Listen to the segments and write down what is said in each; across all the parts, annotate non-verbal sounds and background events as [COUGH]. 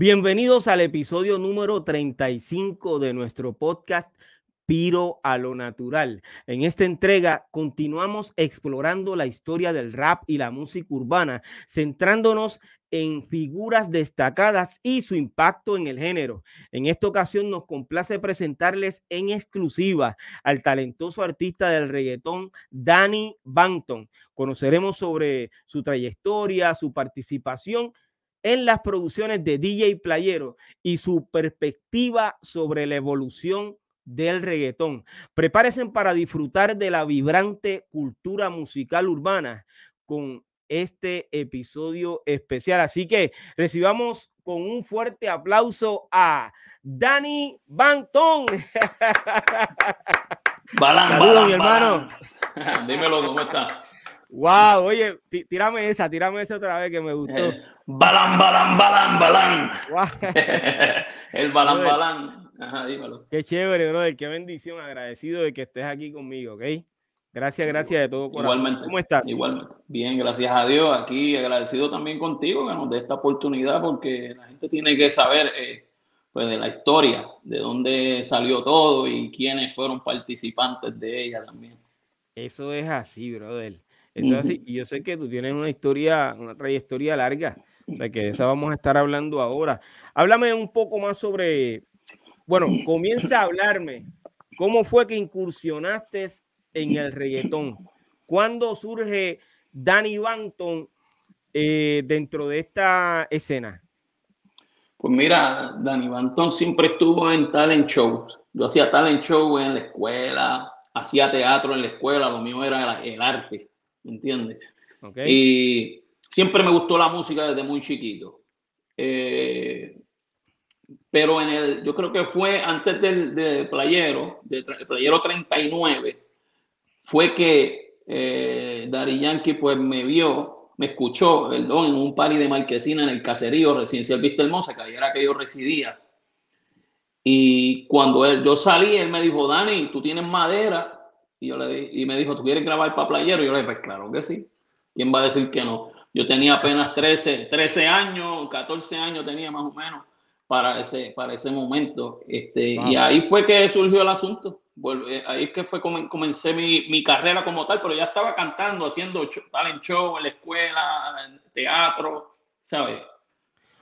Bienvenidos al episodio número 35 de nuestro podcast Piro a lo Natural. En esta entrega continuamos explorando la historia del rap y la música urbana, centrándonos en figuras destacadas y su impacto en el género. En esta ocasión nos complace presentarles en exclusiva al talentoso artista del reggaetón Danny Banton. Conoceremos sobre su trayectoria, su participación en las producciones de DJ Playero y su perspectiva sobre la evolución del reggaetón. Prepárense para disfrutar de la vibrante cultura musical urbana con este episodio especial. Así que recibamos con un fuerte aplauso a Dani Banton. [LAUGHS] Balán, Saludos, balán, mi hermano. balán. [LAUGHS] Dímelo, ¿cómo está? Wow, oye, tí- tírame esa, tírame esa otra vez que me gustó. Balán, balán, balán, balán. [LAUGHS] El balán, balán. Ajá, dímelo. Qué chévere, brother. Qué bendición. Agradecido de que estés aquí conmigo, ¿ok? Gracias, gracias de todo corazón. Igualmente. ¿Cómo estás? Igualmente. Bien, gracias a Dios. Aquí agradecido también contigo que nos dé esta oportunidad porque la gente tiene que saber eh, pues, de la historia, de dónde salió todo y quiénes fueron participantes de ella también. Eso es así, brother. Eso es así. Y yo sé que tú tienes una historia, una trayectoria larga. O sea, que de esa vamos a estar hablando ahora. Háblame un poco más sobre, bueno, comienza a hablarme. ¿Cómo fue que incursionaste en el reggaetón? ¿Cuándo surge Danny Banton eh, dentro de esta escena? Pues mira, Dani Bantón siempre estuvo en talent shows. Yo hacía talent show en la escuela, hacía teatro en la escuela, lo mío era el arte, ¿me entiendes? ¿Ok? Y siempre me gustó la música desde muy chiquito. Eh, pero en el, yo creo que fue antes del de Playero, de tra- Playero 39, fue que eh, Daddy Yankee pues me vio, me escuchó, perdón, en un party de Marquesina en el caserío residencial Vista Hermosa, que ahí era que yo residía. Y cuando él, yo salí, él me dijo, Dani, tú tienes madera. Y, yo le, y me dijo, ¿tú quieres grabar para Playero? Y yo le dije, pues claro que sí. ¿Quién va a decir que no? Yo tenía apenas 13, 13 años, 14 años tenía más o menos para ese, para ese momento. Este, Y ahí fue que surgió el asunto. Eh, Ahí es que fue como comencé mi, mi carrera como tal, pero ya estaba cantando, haciendo talent show en la escuela, en teatro, ¿sabes?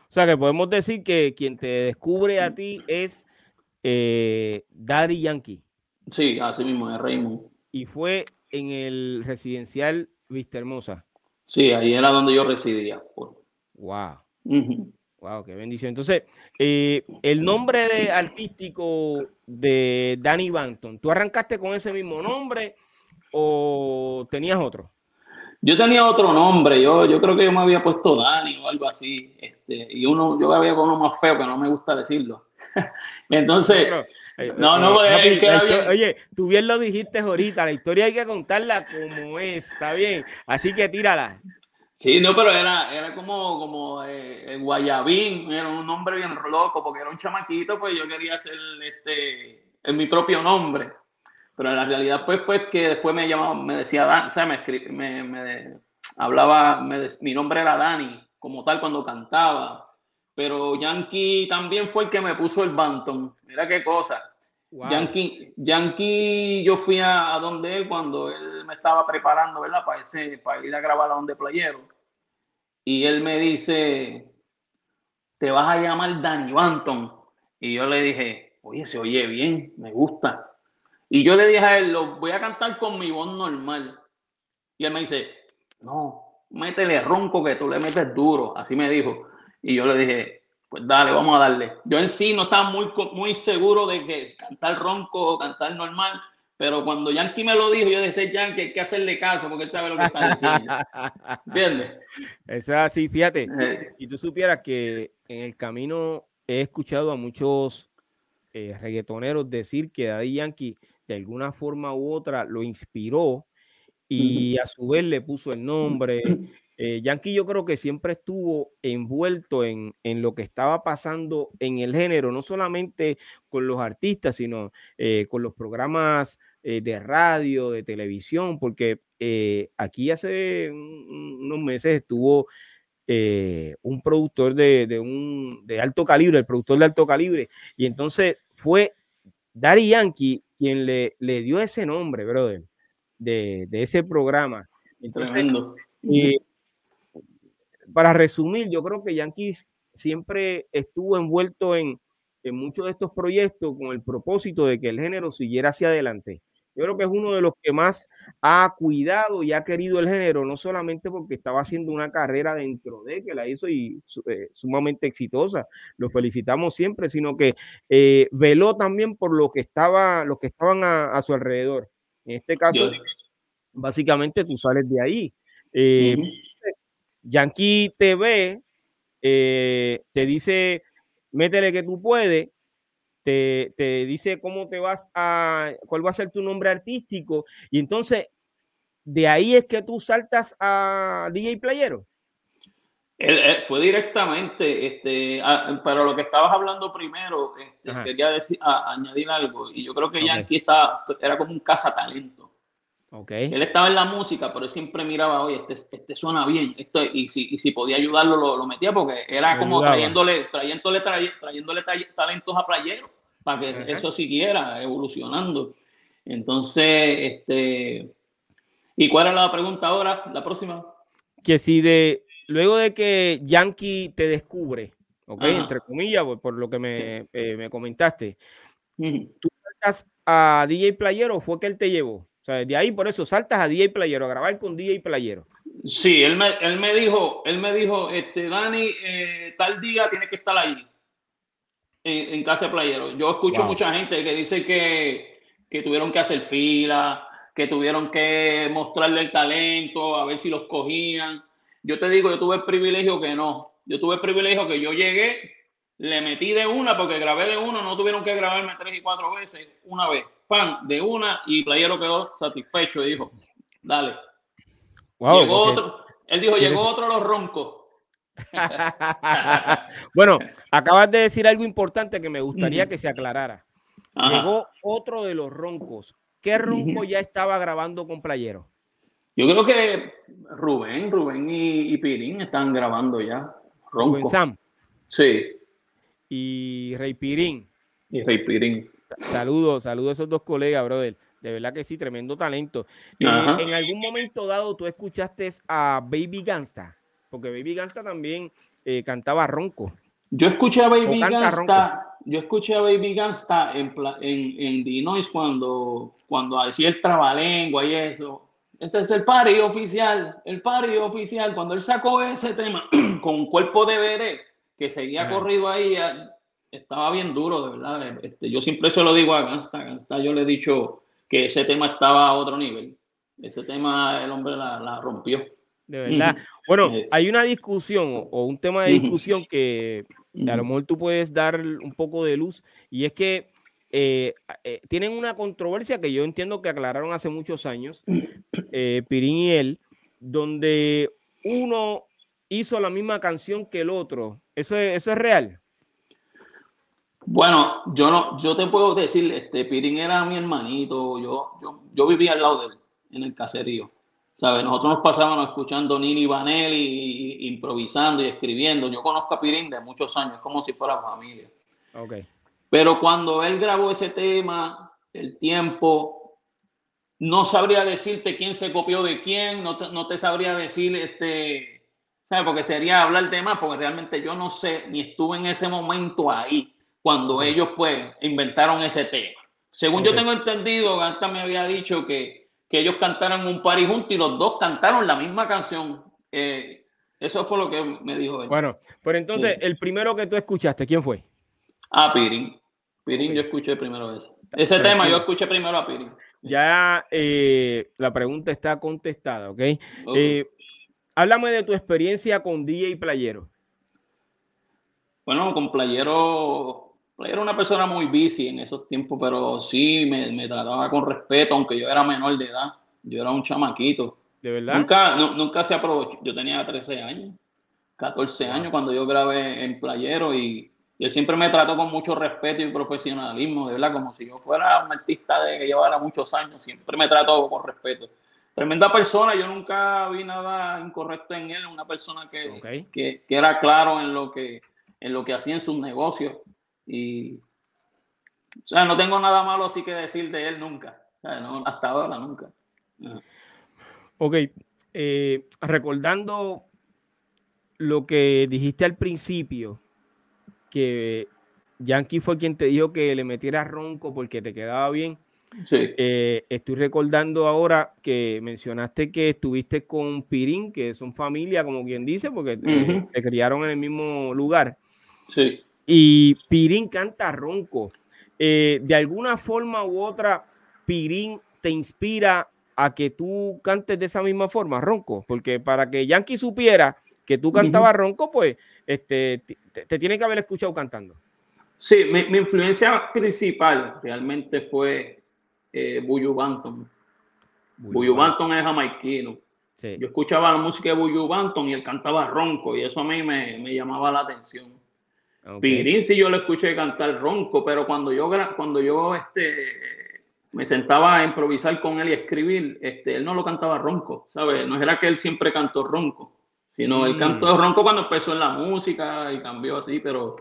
O sea, que podemos decir que quien te descubre a ti es eh, Daddy Yankee. Sí, así mismo, es Raymond. Y fue en el residencial Vista Hermosa. Sí, ahí era donde yo residía. Pues. Wow. Ujú. Wow, qué bendición. Entonces, eh, el nombre de artístico de Danny Banton, ¿tú arrancaste con ese mismo nombre o tenías otro? Yo tenía otro nombre, yo, yo creo que yo me había puesto Dani o algo así, este, y uno, yo había con uno más feo que no me gusta decirlo. [LAUGHS] Entonces, Pero, eh, no, no, eh, es papi, que la era histo- bien- Oye, tú bien lo dijiste ahorita, la historia hay que contarla como es, está bien. Así que tírala. sí, no, pero era, era como, como eh, el Guayabín, era un nombre bien loco, porque era un chamaquito, pues yo quería hacer este, en mi propio nombre. Pero en la realidad, pues, pues que después me llamaba, me decía Dan, o sea, me, me, me hablaba, me mi nombre era Dani, como tal cuando cantaba. Pero Yankee también fue el que me puso el Banton. Mira qué cosa. Wow. Yankee, Yankee, yo fui a, a donde él cuando él me estaba preparando, ¿verdad? Para, ese, para ir a grabar a donde playero. Y él me dice, te vas a llamar Danny Banton. Y yo le dije, oye, se oye bien, me gusta. Y yo le dije a él, lo voy a cantar con mi voz normal. Y él me dice, no, métele ronco que tú le metes duro. Así me dijo. Y yo le dije, pues dale, vamos a darle. Yo en sí no estaba muy, muy seguro de que cantar ronco o cantar normal, pero cuando Yankee me lo dijo, yo decía, Yankee, hay que hacerle caso porque él sabe lo que está diciendo. [LAUGHS] ¿Entiendes? Es así, fíjate. Eh. Si tú supieras que en el camino he escuchado a muchos eh, reggaetoneros decir que Daddy Yankee de alguna forma u otra lo inspiró y a su vez le puso el nombre. Eh, Yankee yo creo que siempre estuvo envuelto en, en, lo que estaba pasando en el género, no solamente con los artistas, sino eh, con los programas eh, de radio, de televisión, porque aquí hace unos meses estuvo un productor de, de, un, de alto calibre, el productor de alto calibre, y entonces fue Daddy Yankee quien le, le dio ese nombre, brother, de, de ese programa. Entonces, para resumir, yo creo que Yankees siempre estuvo envuelto en, en muchos de estos proyectos con el propósito de que el género siguiera hacia adelante. Yo creo que es uno de los que más ha cuidado y ha querido el género, no solamente porque estaba haciendo una carrera dentro de que la hizo y eh, sumamente exitosa, lo felicitamos siempre, sino que eh, veló también por lo que estaba, los que estaban a, su alrededor. En este caso, básicamente tú sales de ahí. Eh, Yankee TV eh, te dice, métele que tú puedes, te, dice cómo te vas a, cuál va a ser tu nombre artístico, y entonces de ahí es que tú saltas a DJ Playero. fue directamente, este, pero lo que estabas hablando primero, este, quería decir, añadir algo, y yo creo que Yankee está, era como un cazatalento. Él estaba en la música, pero él siempre miraba, oye, este, este suena bien, esto, y, si, y si podía ayudarlo, lo, metía, porque era como trayéndole, trayéndole, trayéndole talentos a playeros, para que eso siguiera evolucionando. Entonces, este, ¿y cuál era la pregunta ahora, la próxima? Que si de, luego de que Yankee te descubre, ok, entre comillas, por, lo que me, eh, comentaste, ¿tú estás a DJ Playero o fue que él te llevó? O sea, de ahí por eso saltas a DJ Playero, a grabar con DJ Playero. Sí, él me, él me dijo, él me dijo, este, Dani, eh, tal día tiene que estar ahí, en, casa de Playero. Yo escucho mucha gente que dice que, que tuvieron que hacer fila, que tuvieron que mostrarle el talento, a ver si los cogían. Yo te digo, yo tuve el privilegio que no. Yo tuve el privilegio que yo llegué, le metí de una porque grabé de uno, no tuvieron que grabarme tres y cuatro veces, una vez pan de una y Playero quedó satisfecho y dijo, dale. llegó otro, él dijo, llegó otro los roncos. [LAUGHS] bueno, acabas de decir algo importante que me gustaría que se aclarara. Llegó otro de los roncos. ¿Qué ronco ya estaba grabando con Playero? Yo creo que Rubén, Rubén y, Pirín están grabando ya. Ronco. Rubén Sam. Sí. Y Rey Pirín. Y Rey Pirín. Saludos, saludos a esos dos colegas, brother. De verdad que sí, tremendo talento. Eh, en algún momento dado, tú escuchaste a Baby Gangsta, porque Baby Gangsta también eh, cantaba ronco. Yo escuché a Baby Gangsta, yo escuché a Baby Gangsta en, en, en Dinois cuando, cuando hacía el trabalengua y eso. Este es el party oficial, el party oficial. Cuando él sacó ese tema [CLEARS THROAT] con cuerpo de bebé, que seguía corrido ahí, estaba bien duro, de verdad. Este, yo siempre se lo digo a Gansta, Gansta yo le he dicho que ese tema estaba a otro nivel. Ese tema el hombre la, rompió. De verdad. Bueno, eh, hay una discusión o un tema de discusión que a lo mejor tú puedes dar un poco de luz y es que eh, eh, tienen una controversia que yo entiendo que aclararon hace muchos años, Pirín y él, donde uno hizo la misma canción que el otro. ¿Eso eso es real? Bueno, yo no, yo te puedo decir, este Pirín era mi hermanito, yo, yo, yo vivía al lado de él, en el caserío. ¿Sabes? Nosotros nos pasábamos escuchando Nini Vanelli, improvisando y escribiendo. Yo conozco a Pirín de muchos años, como si fuera familia. Okay. Pero cuando él grabó ese tema, el tiempo, no sabría decirte quién se copió de quién, no te, no te sabría decir, este, ¿sabes? Porque sería hablar de más, porque realmente yo no sé, ni estuve en ese momento ahí cuando ellos pues inventaron ese tema. Según yo tengo entendido, Ganta me había dicho que, que ellos cantaron un party juntos y los dos cantaron la misma canción. Eh, eso fue lo que me dijo él. Bueno, pero entonces, el primero que tú escuchaste, ¿quién fue? A Pirin. Pirin yo escuché primero ese. Ese tema yo escuché primero a Pirin. ya eh, la pregunta está contestada, ¿ok? Eh, háblame de tu experiencia con DJ Playero. Bueno, con Playero era una persona muy busy en esos tiempos, pero sí me, me trataba con respeto, aunque yo era menor de edad. Yo era un chamaquito. ¿De verdad? Nunca, nunca se aprovechó. Yo tenía 13 años, 14 años cuando yo grabé en Playero y, él siempre me trató con mucho respeto y profesionalismo, de verdad, como si yo fuera un artista de que llevara muchos años. Siempre me trató con respeto. Tremenda persona, yo nunca vi nada incorrecto en él, una persona que, que, que era claro en lo que, en lo que hacía en sus negocios. Y, o sea, no tengo nada malo así que decir de él nunca. hasta ahora, nunca. Ok, eh, recordando lo que dijiste al principio, que Yankee fue quien te dijo que le metiera ronco porque te quedaba bien. Sí. Eh, estoy recordando ahora que mencionaste que estuviste con Pirín, que son familia, como quien dice, porque eh, se criaron en el mismo lugar. Sí. Y Pirín canta ronco. de alguna forma u otra, Pirín te inspira a que tú cantes de esa misma forma, ronco, porque para que Yankee supiera que tú cantabas ronco, pues este, te, tiene que haber escuchado cantando. Sí, mi, influencia principal realmente fue eh, Buyu Banton. Buyu Banton es jamaiquino. Yo escuchaba la música de Buyu Banton y él cantaba ronco y eso a mí me, me llamaba la atención. Okay. sí yo lo escuché cantar ronco, pero cuando yo, cuando yo este, me sentaba a improvisar con él y escribir, este, él no lo cantaba ronco, ¿sabes? No era que él siempre cantó ronco, sino él mm. cantó ronco cuando empezó en la música y cambió así, pero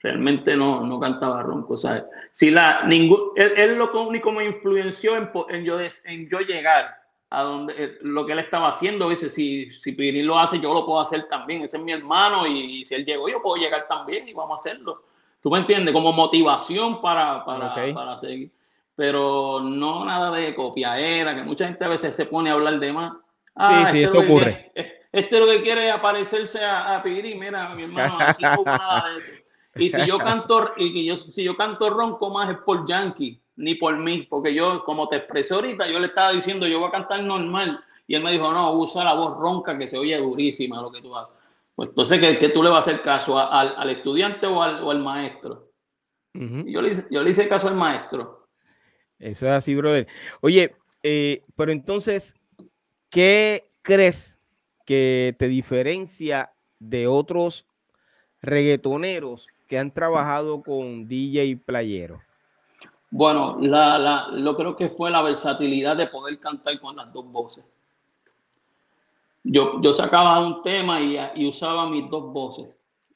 realmente no, no cantaba ronco, ¿sabes? Si la, ningún, él, lo único me influenció en, en, yo, en yo llegar a donde eh, lo que él estaba haciendo, dice, si, si Pirín lo hace, yo lo puedo hacer también, ese es mi hermano y, si él llegó, yo puedo llegar también y vamos a hacerlo. ¿Tú me entiendes? Como motivación para, para, para seguir pero no nada de copiadera, que mucha gente a veces se pone a hablar de más. Ah, sí, sí, este eso ocurre. este lo que quiere es aparecerse a, a Piri, mira, mi hermano, aquí no nada de eso. Y si yo canto, y yo, si yo canto ronco más es por Yankee, ni por mí, porque yo, como te expresé ahorita, yo le estaba diciendo, yo voy a cantar normal, y él me dijo, no, usa la voz ronca que se oye durísima lo que tú haces. Pues entonces, ¿qué, qué tú le vas a hacer caso? ¿Al, al estudiante o al, o al maestro? yo, le hice, yo le hice caso al maestro. Eso es así, brother. Oye, eh, pero entonces, ¿qué crees que te diferencia de otros reggaetoneros que han trabajado con DJ Playero? Bueno, la, la, lo creo que fue la versatilidad de poder cantar con las dos voces. Yo, yo sacaba un tema y, y usaba mis dos voces.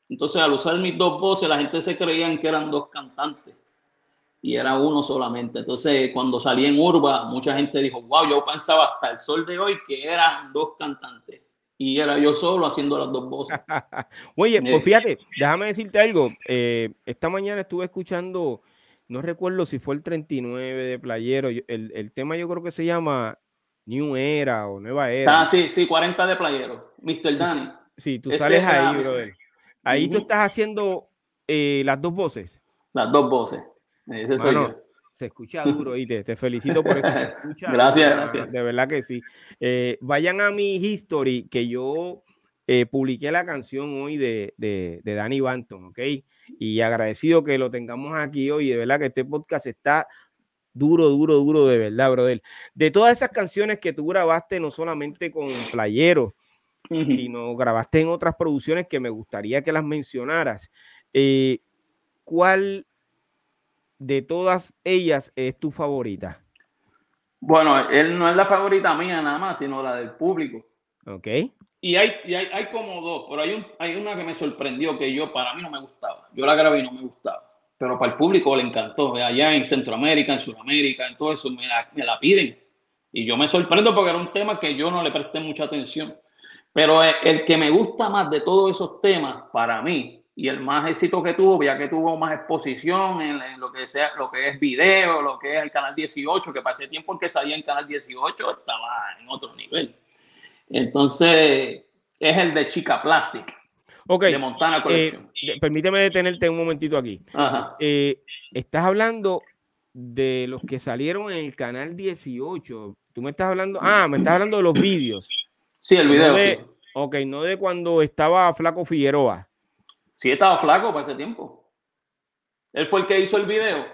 Entonces, al usar mis dos voces, la gente se creía que eran dos cantantes y era uno solamente. Entonces, cuando salí en Urba, mucha gente dijo, wow, yo pensaba hasta el sol de hoy que eran dos cantantes. Y era yo solo haciendo las dos voces. [LAUGHS] Oye, pues fíjate, déjame decirte algo. Eh, esta mañana estuve escuchando, no recuerdo si fue el 39 de Playero, el, el tema yo creo que se llama New Era o Nueva Era. Ah, sí, sí, 40 de Playero, Mr. Danny. Sí, tú este sales ahí, brother. Ahí tú estás haciendo eh, las dos voces. Las dos voces se escucha duro y te, felicito por eso. [LAUGHS] gracias, gracias. De verdad que sí. Eh, vayan a mi history que yo eh, publiqué la canción hoy de, de, de, Danny Banton, ¿ok? Y agradecido que lo tengamos aquí hoy. De verdad que este podcast está duro, duro, duro, de verdad, brother. De todas esas canciones que tú grabaste, no solamente con Playero, sino grabaste en otras producciones que me gustaría que las mencionaras. Eh, ¿Cuál de todas ellas es tu favorita? Bueno, él no es la favorita mía nada más, sino la del público. Ok. Y hay, hay, como dos, pero hay, un, hay una que me sorprendió que yo, para mí no me gustaba. Yo la grabé y no me gustaba. Pero para el público le encantó. Allá en Centroamérica, en Sudamérica, en todo eso, me la, piden. Y yo me sorprendo porque era un tema que yo no le presté mucha atención. Pero el que me gusta más de todos esos temas, para mí, y el más éxito que tuvo, ya que tuvo más exposición en, lo que sea, lo que es video, lo que es el canal 18, que pasé tiempo en que salía en canal 18, estaba en otro nivel. Entonces, es el de Chica Plastic. Ok. De Montana eh, permíteme detenerte un momentito aquí. Ajá. Eh, estás hablando de los que salieron en el canal 18. Tú me estás hablando, ah, me estás hablando de los vídeos. Sí, el video. No de, sí. Ok, no de cuando estaba Flaco Figueroa. Sí, estaba flaco para ese tiempo. Él fue el que hizo el video.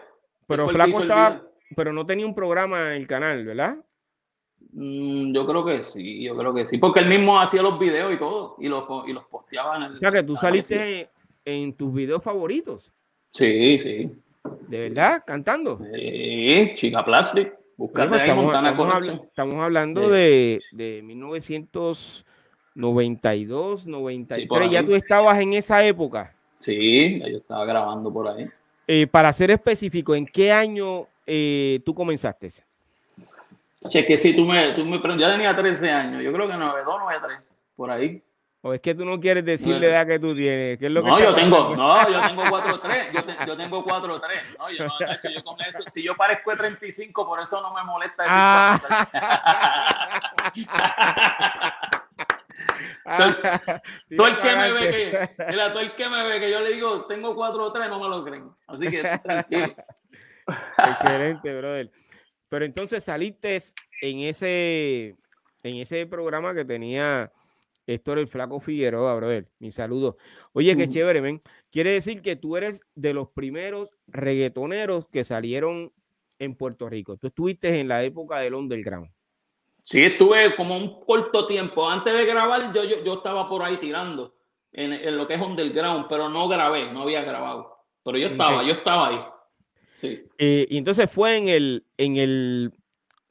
Pero Flaco estaba, pero no tenía un programa en el canal, ¿verdad? Mm, yo creo que sí, yo creo que sí, porque él mismo hacía los videos y todo, y los, y los posteaba en el... O sea, que tú saliste en, tus videos favoritos. Sí, sí. ¿De verdad? ¿Cantando? Sí, Chica Plastic. Búscate bueno, estamos, estamos, habl estamos, hablando sí. de, de 1992, 93. Sí, ¿Ya tú estabas en esa época? Sí, yo estaba grabando por ahí. Eh, para ser específico, ¿en qué año eh, tú comenzaste? Che, que si tú me, tú me ya tenía 13 años, yo creo que 92, 93, por ahí. O es que tú no quieres decir la edad que tú tienes. ¿Qué es lo que no, yo tengo, no, yo tengo 4-3. Yo, te, yo, tengo 4-3. No, yo, no, hecho, yo con eso, si yo parezco de 35, por eso no me molesta decir ah. [LAUGHS] todo, el [LAUGHS] que me ve que, mira, todo el que me ve que yo le digo, tengo 4-3, no me lo creen. Así que tranquilo. [LAUGHS] Excelente, brother. Pero entonces saliste en ese, en ese programa que tenía Héctor el Flaco Figueroa, brother. Mi saludo. Oye, qué chévere, ven. Quiere decir que tú eres de los primeros reggaetoneros que salieron en Puerto Rico. Tú estuviste en la época del underground. Sí, estuve como un corto tiempo. Antes de grabar, yo, yo, yo estaba por ahí tirando en, en, lo que es underground, pero no grabé, no había grabado. Pero yo estaba, okay. yo estaba ahí. Sí. Eh, y entonces fue en el, en el,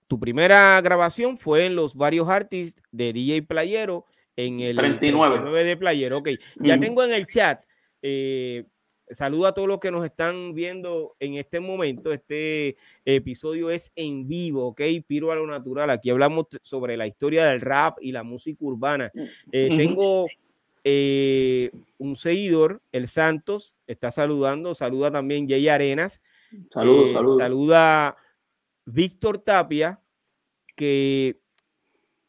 tu primera grabación fue en los varios artists de DJ Playero en el 39, 39 de Playero. Ok, ya mm. tengo en el chat. Eh, saludo a todos los que nos están viendo en este momento. Este episodio es en vivo, ok, Piro a lo natural. Aquí hablamos sobre la historia del rap y la música urbana. Eh, mm. Tengo eh, un seguidor, el Santos, está saludando. Saluda también Jay Arenas. Saludos, eh, saludos. Saluda Víctor Tapia, que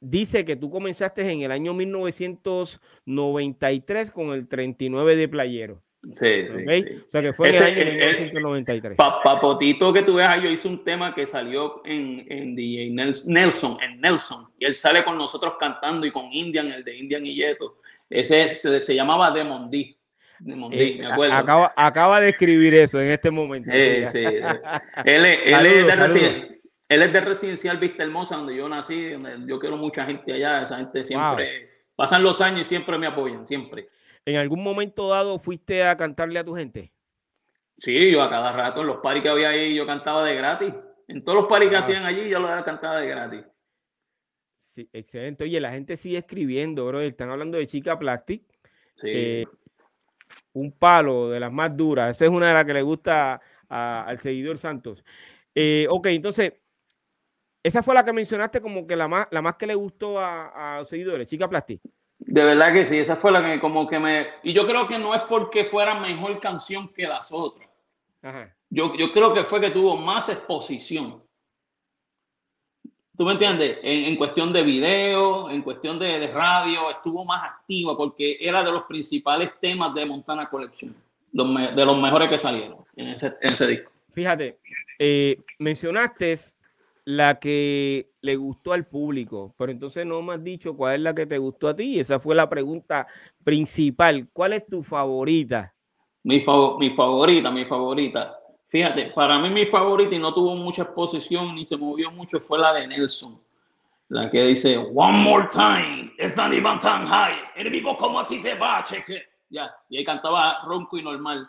dice que tú comenzaste en el año 1993 con el 39 de Playero. Sí, ¿Okay? sí, sí, O sea que fue Ese, en el año 1993. Pa, Papotito que tú ves ahí, yo hice un tema que salió en, en DJ Nelson, en Nelson, y él sale con nosotros cantando y con Indian, el de Indian y Yeto. Ese se, se llamaba Demon D. Eh, acaba, acaba, de escribir eso en este momento. Eh, sí, [LAUGHS] él, saludos, es de residencial, él, es de residencial Vista Hermosa, donde yo nací. Donde yo quiero mucha gente allá. Esa gente siempre. Wow. Pasan los años y siempre me apoyan, siempre. ¿En algún momento dado fuiste a cantarle a tu gente? Sí, yo a cada rato, en los paris que había ahí, yo cantaba de gratis. En todos los paris que hacían allí, yo los cantaba de gratis. Sí, excelente. Oye, la gente sigue escribiendo, bro. Están hablando de Chica Plastic. Sí. Eh, un palo de las más duras. Esa es una de las que le gusta a, al seguidor Santos. Eh, ok, entonces, esa fue la que mencionaste como que la más, la más que le gustó a, a los seguidores, Chica Plastic. De verdad que sí, esa fue la que como que me... Y yo creo que no es porque fuera mejor canción que las otras. Ajá. Yo, yo creo que fue que tuvo más exposición. ¿Tú me entiendes? En, en, cuestión de video, en cuestión de, de, radio, estuvo más activa porque era de los principales temas de Montana Collection, los me, de los mejores que salieron en ese, en ese disco. Fíjate, eh, mencionaste la que le gustó al público, pero entonces no me has dicho cuál es la que te gustó a ti. Esa fue la pregunta principal. ¿Cuál es tu favorita? Mi, fav mi favorita, mi favorita. Fíjate, para mí mi favorita y no tuvo mucha exposición ni se movió mucho fue la de Nelson. La que dice, One more time, it's not even tan high. Enemigo como a ti te va, cheque. Ya, y ahí cantaba ronco y normal.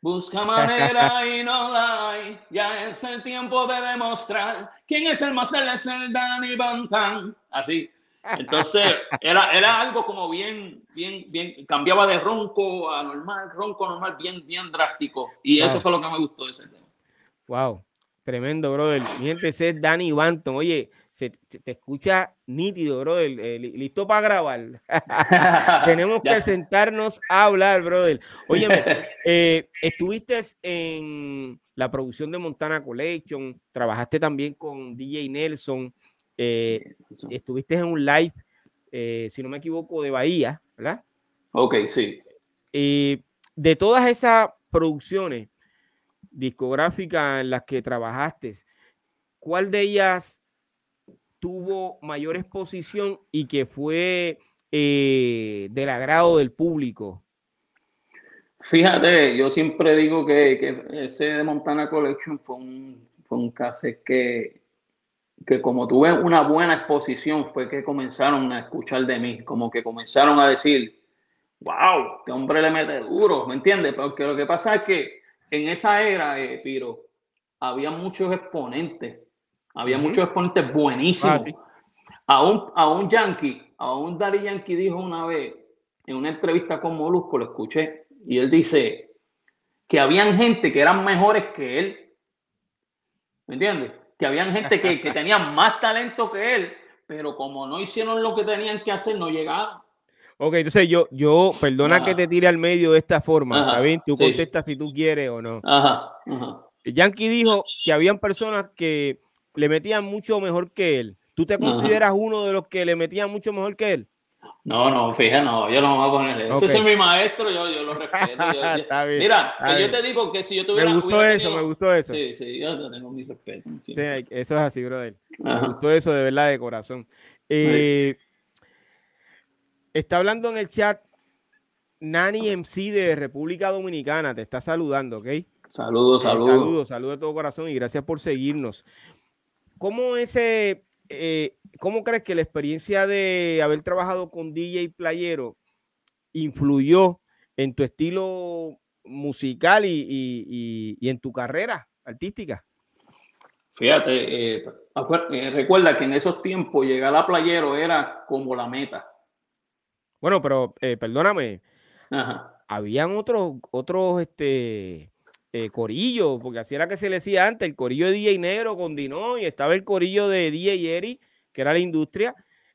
Busca manera y no la hay. Ya es el tiempo de demostrar quién es el más es el Danny Bantan. Así. Entonces, era, era algo como bien, bien, bien, cambiaba de ronco a normal, ronco normal, bien, bien drástico. Y wow. eso fue lo que me gustó de ese tema. Wow, tremendo, brother. Mi gente, ese es Danny Banton. Oye, se, se, te escucha nítido, brother. Eh, listo para grabar. [LAUGHS] Tenemos [LAUGHS] que sentarnos a hablar, brother. Oye, [LAUGHS] eh, estuviste en la producción de Montana Collection, trabajaste también con DJ Nelson. Eh, estuviste en un live, eh, si no me equivoco, de Bahía, ¿verdad? Ok, sí. Eh, de todas esas producciones, discográficas en las que trabajaste, ¿cuál de ellas tuvo mayor exposición y que fue eh, del agrado del público? Fíjate, yo siempre digo que, que ese de Montana Collection fue un, fue un cassette que, que como tuve una buena exposición fue que comenzaron a escuchar de mí, como que comenzaron a decir, wow, este hombre le mete duro, ¿me entiendes? Porque lo que pasa es que en esa era, eh, Piro, había muchos exponentes, había muchos exponentes buenísimos. Ah, a, un, a un Yankee, a un Daddy Yankee dijo una vez, en una entrevista con Molusco, lo escuché, y él dice que habían gente que eran mejores que él, ¿me entiendes? Que habían gente que, que tenían más talento que él, pero como no hicieron lo que tenían que hacer, no llegaron. Ok, entonces yo, yo, perdona que te tire al medio de esta forma, ¿está bien? Tú contestas si tú quieres o no. Ajá, Yankee dijo que habían personas que le metían mucho mejor que él. ¿Tú te consideras uno de los que le metían mucho mejor que él? No, no, fíjate, no, yo no me voy a poner eso. Ese es mi maestro, yo, yo lo respeto. [LAUGHS] está bien, mira, que yo te digo que si yo tuviera. Me gustó eso, me gustó eso. Sí, sí, yo tengo mi respeto. Sí, eso es así, brother. Me gustó eso de verdad, de corazón. Eh, Está hablando en el chat Nani MC de República Dominicana. Te está saludando, ¿ok? Saludos, eh, saludos. saludos, saludos de todo corazón y gracias por seguirnos. ¿Cómo ese, eh, cómo crees que la experiencia de haber trabajado con DJ Playero influyó en tu estilo musical y, en tu carrera artística? Fíjate, eh, recuerda que en esos tiempos llegar a Playero era como la meta. Bueno, pero eh, perdóname. Habían otros, otros, este, eh, corillos, porque así era que se le decía antes, el corillo de DJ Negro con Dino, y estaba el corillo de DJ Eri, que era la industria.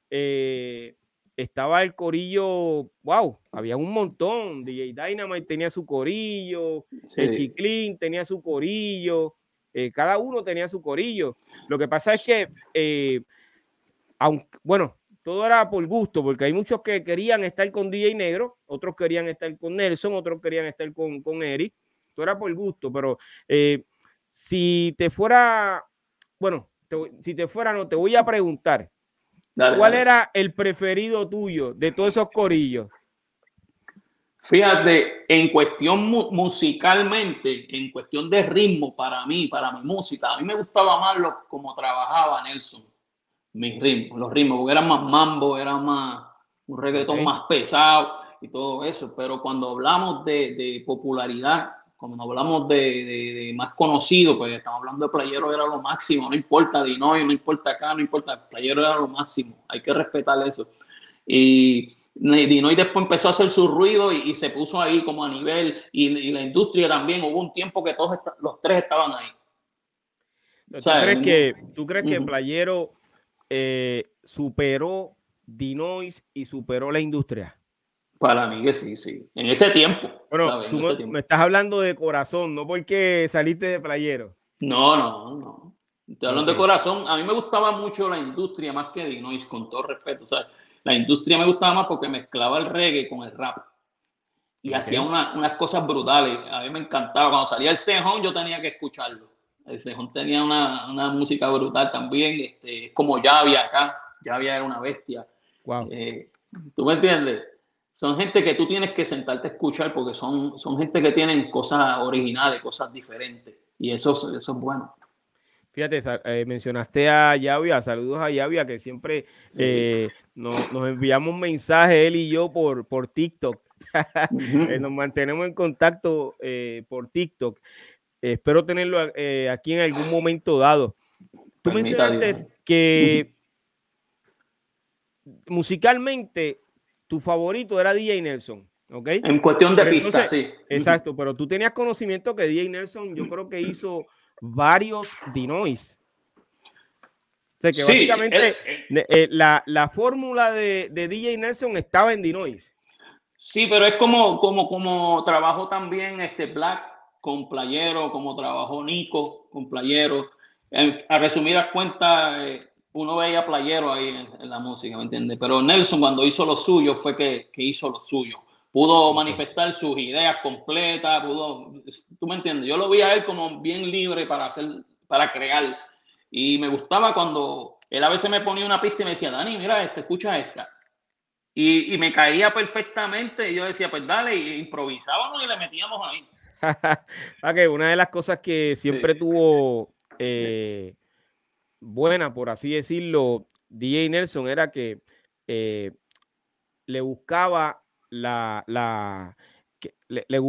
Eh, estaba el corillo, wow, había un montón. DJ Dynamite tenía su corillo, el Chiclin tenía su corillo, cada uno tenía su corillo. Lo que pasa es que, aunque, bueno, todo era por gusto, porque hay muchos que querían estar con DJ Negro, otros querían estar con Nelson, otros querían estar con, con Eric. Era por gusto, pero eh, si te fuera, bueno, si te fuera, no, te voy a preguntar, ¿cuál era el preferido tuyo de todos esos corillos? Fíjate, en cuestión musicalmente, en cuestión de ritmo, para mí, para mi música, a mí me gustaba más lo, como trabajaba Nelson mis ritmos, los ritmos, porque eran más mambo, era más un reggaetón más pesado y todo eso, pero cuando hablamos de, de popularidad, cuando hablamos de, de, más conocido, pues estamos hablando de Playero era lo máximo, no importa Dinoy, no importa acá, no importa, Playero era lo máximo, hay que respetar eso. Y Dinoy después empezó a hacer su ruido y, se puso ahí como a nivel, y, la industria también, hubo un tiempo que todos los tres estaban ahí. ¿Tú, crees que, ¿Tú crees que Playero eh, superó Dinois y superó la industria? Para mí que sí, sí. En ese tiempo. Bueno, tú me, estás hablando de corazón, no porque saliste de playero. No, no, no. Estoy hablando de corazón. A mí me gustaba mucho la industria más que Dinois, con todo respeto. O sea, la industria me gustaba más porque mezclaba el reggae con el rap. Y hacía unas cosas brutales. A mí me encantaba. Cuando salía el cejón, yo tenía que escucharlo. El Sejón tenía una, una, música brutal también, este, como había acá, había era una bestia. Eh, ¿Tú me entiendes? Son gente que tú tienes que sentarte a escuchar porque son, son gente que tienen cosas originales, cosas diferentes. Y eso, eso es bueno. Fíjate, eh, mencionaste a Yavia, saludos a Yavia, que siempre eh, nos, nos, enviamos mensajes, él y yo, por, por TikTok. [LAUGHS] nos mantenemos en contacto por TikTok espero tenerlo eh, aquí en algún momento dado. Tú mencionaste que musicalmente tu favorito era DJ Nelson. ¿ok? En cuestión de pista, sí. Exacto, pero tú tenías conocimiento que DJ Nelson, yo creo que hizo varios Dinois. O sea que básicamente eh, la, la, fórmula de, de, DJ Nelson estaba en Dinois. Sí, pero es como, como, como trabajó también este Black con Playero, como trabajó Nico con Playero. a resumidas cuentas, eh, uno veía Playero ahí en, la música, ¿me entiendes? Pero Nelson cuando hizo lo suyo fue que, que, hizo lo suyo. pudo manifestar sus ideas completas, pudo, tú me entiendes, yo lo vi a él como bien libre para hacer, para crear. Y me gustaba cuando él a veces me ponía una pista y me decía, Dani, mira, este, escucha esta. Y, y me caía perfectamente y yo decía, pues dale, y improvisábamos y le metíamos ahí. [LAUGHS] que una de las cosas que siempre tuvo eh, buena, por así decirlo, DJ Nelson era que eh, le buscaba la, la le,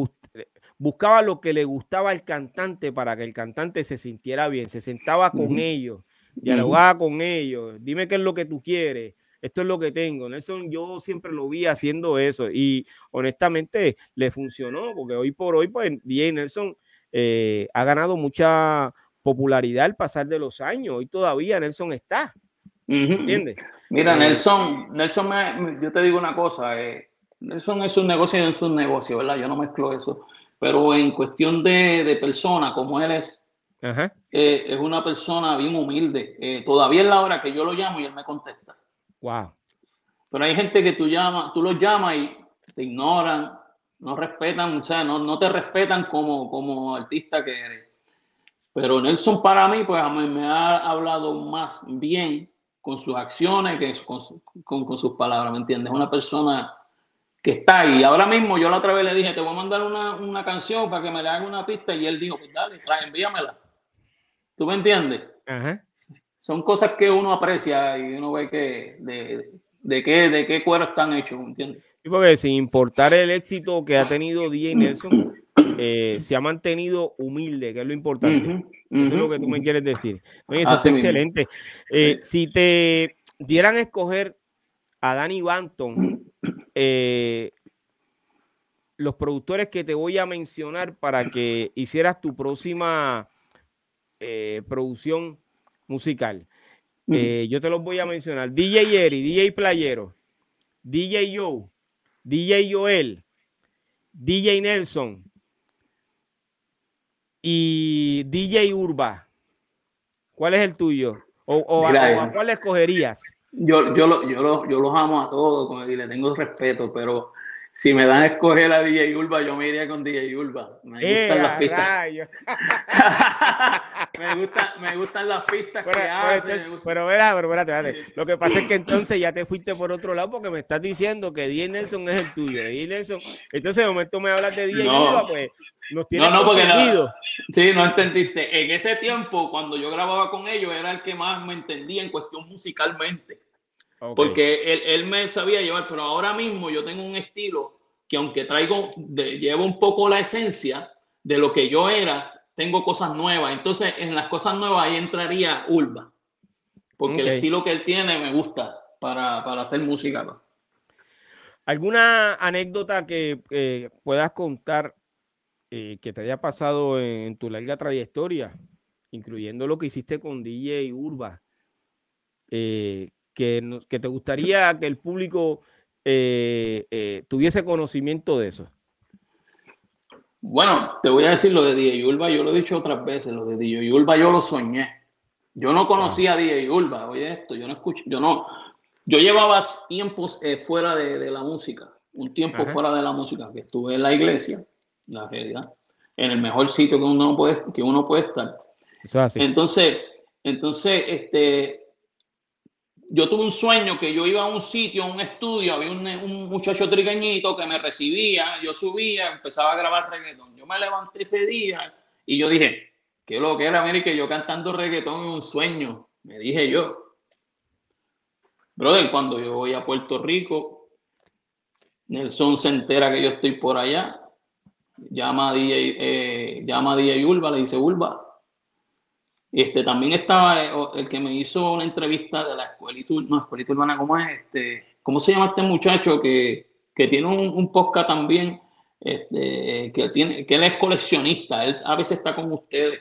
buscaba lo que le gustaba al cantante para que el cantante se sintiera bien, se sentaba con ellos, dialogaba con ellos, dime qué es lo que tú quieres, esto es lo que tengo. Nelson, yo siempre lo vi haciendo eso y honestamente le funcionó porque hoy por hoy, pues DJ Nelson eh, ha ganado mucha popularidad al pasar de los años. Hoy todavía Nelson está. ¿Entiendes? Mira, eh, Nelson, Nelson, yo te digo una cosa, eh, Nelson es un negocio y es un negocio, ¿verdad? Yo no mezclo eso. Pero en cuestión de, de persona, como él es, es una persona bien humilde. todavía es la hora que yo lo llamo y él me contesta. Wow. Pero hay gente que tú llamas, tú los llamas y te ignoran, no respetan, o sea, no, no te respetan como, como artista que eres. Pero Nelson para mí, pues a mí me ha hablado más bien con sus acciones que con, con, sus palabras, ¿me entiendes? Una persona que está ahí. Ahora mismo yo la otra vez le dije, te voy a mandar una, una canción para que me le haga una pista y él dijo, pues dale, trae, envíamela. ¿Tú me entiendes? Ajá son cosas que uno aprecia y uno ve que de, de qué, de qué cuero están hechos, ¿entiendes? Sí, porque sin importar el éxito que ha tenido DJ Nelson, eh, se ha mantenido humilde, que es lo importante. Eso es lo que tú me quieres decir. eso es excelente. Eh, si te dieran a escoger a Danny Banton, eh, los productores que te voy a mencionar para que hicieras tu próxima producción musical. Yo te los voy a mencionar. DJ Eri, DJ Playero, DJ Joe, DJ Joel, DJ Nelson y DJ Urba. ¿Cuál es el tuyo? ¿O, a, eh, cuál escogerías? Yo, yo, yo, yo los amo a todos y le tengo respeto, pero si me dan a escoger a DJ Ulva, yo me iría con DJ Ulva. Me eh, gustan las pistas. [LAUGHS] me, gustan, las pistas que hace. Pero, verá, pero espérate, Lo que pasa es que [LAUGHS] entonces ya te fuiste por otro lado porque me estás diciendo que DJ Nelson es el tuyo. DJ Nelson, entonces de momento me hablas de DJ no. pues nos tiene no, no, porque no, Sí, no entendiste. En ese tiempo, cuando yo grababa con ellos, era el que más me entendía en cuestión musicalmente. Porque él, él, me sabía llevar, pero ahora mismo yo tengo un estilo que aunque traigo, de, llevo un poco la esencia de lo que yo era, tengo cosas nuevas. Entonces, en las cosas nuevas ahí entraría Urba. Porque el estilo que él tiene me gusta para, para hacer música. ¿Alguna anécdota que puedas contar eh, que te haya pasado en, tu larga trayectoria, incluyendo lo que hiciste con DJ Urba? Eh, que, te gustaría que el público eh, tuviese conocimiento de eso? Bueno, te voy a decir lo de DJ Ulva, yo lo he dicho otras veces, lo de DJ Ulva yo lo soñé. Yo no conocía a DJ Ulva, oye esto, yo no escucho, yo no, yo llevaba tiempos eh, fuera de, la música, un tiempo fuera de la música, que estuve en la iglesia, la realidad, en el mejor sitio que uno puede, que uno puede estar. Entonces, entonces, este, yo tuve un sueño que yo iba a un sitio, a un estudio, había un, muchacho trigueñito que me recibía, yo subía, empezaba a grabar reggaetón. Yo me levanté ese día y yo dije, qué lo que era, mire, que yo cantando reggaetón en un sueño, me dije yo. Brother, cuando yo voy a Puerto Rico, Nelson se entera que yo estoy por allá, llama a DJ, eh, llama a DJ Ulva, le dice, Ulva, este, también estaba eh, el que me hizo una entrevista de la escuelita, no, escuelita urbana, ¿cómo es? Este, ¿Cómo se llama este muchacho que, que tiene un, un, podcast también? Este, que, tiene, que él es coleccionista, él a veces está con ustedes.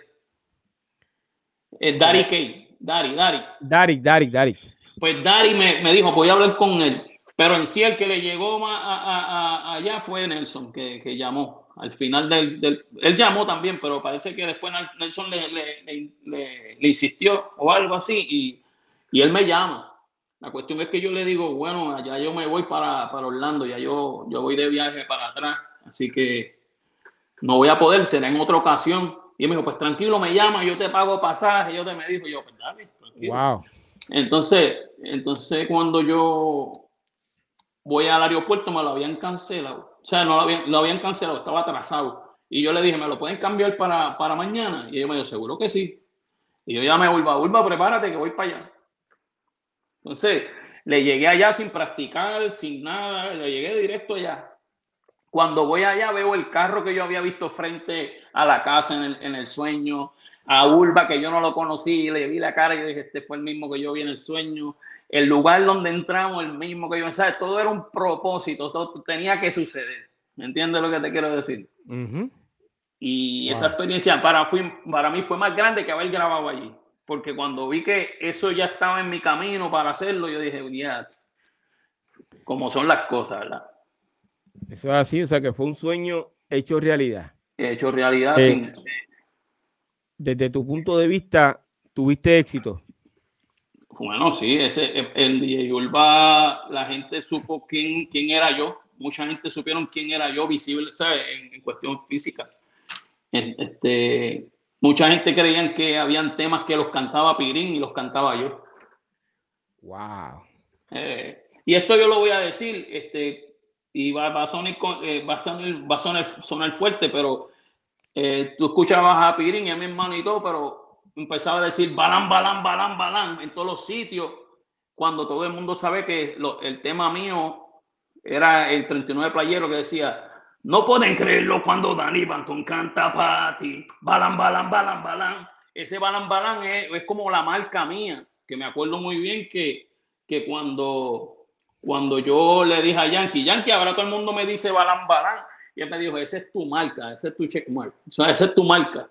Es Dari Kay, Dari, Dari. Dari, Dari, Dari. Pues Dari me, me dijo, voy a hablar con él. Pero en sí el que le llegó a, a, a, allá fue Nelson, que, que llamó al final del, Él llamó también, pero parece que después Nelson le, le, le, insistió o algo así y, y, él me llama. La cuestión es que yo le digo, bueno, allá yo me voy para, para Orlando, ya yo, yo voy de viaje para atrás, así que no voy a poder, será en otra ocasión. Y él me dijo, pues tranquilo, me llama, yo te pago pasaje, yo te me dijo, yo, pues dale, tranquilo. Wow. Entonces, entonces cuando yo voy al aeropuerto me lo habían cancelado. O sea, no lo habían, cancelado, estaba atrasado. Y yo le dije, ¿me lo pueden cambiar para, para mañana? Y ellos me dijo, seguro que sí. Y yo llamé a Urba, Urba, prepárate que voy para allá. Entonces, le llegué allá sin practicar, sin nada, le llegué directo allá. Cuando voy allá veo el carro que yo había visto frente a la casa en el, en el sueño, a Urba que yo no lo conocí, le vi la cara y dije, este fue el mismo que yo vi en el sueño, el lugar donde entramos, el mismo que yo, ¿sabes? Todo era un propósito, todo tenía que suceder. ¿Me entiendes lo que te quiero decir? Y esa experiencia para, fui, para mí fue más grande que haber grabado allí. Porque cuando vi que eso ya estaba en mi camino para hacerlo, yo dije, ya, como son las cosas, ¿verdad? Eso es así, o sea que fue un sueño hecho realidad. Hecho realidad. Eh, sin... Desde tu punto de vista, ¿tuviste éxito? Bueno, sí, ese, en DJ Urba la gente supo quién, quién era yo. Mucha gente supieron quién era yo visible, ¿sabes? En, en cuestión física. Este, mucha gente creían que habían temas que los cantaba Pirín y los cantaba yo. Wow. Eh, y esto yo lo voy a decir, este, y va, va a, sonar, eh, va, a, sonar, va a sonar, sonar fuerte, pero eh, tú escuchabas a Pirín y a mi hermano y todo, pero empezaba a decir balán, balán, balán, balán en todos los sitios, cuando todo el mundo sabe que lo, el tema mío era el 39 playero que decía no pueden creerlo cuando Danny Banton canta para ti. Balan, balan, balan, balan. Ese balan, balan es, es, como la marca mía, que me acuerdo muy bien que, que cuando, cuando yo le dije a Yankee, Yankee, ahora todo el mundo me dice balan, balan. Y él me dijo, esa es tu marca, ese es tu checkmark, o sea, esa es tu marca.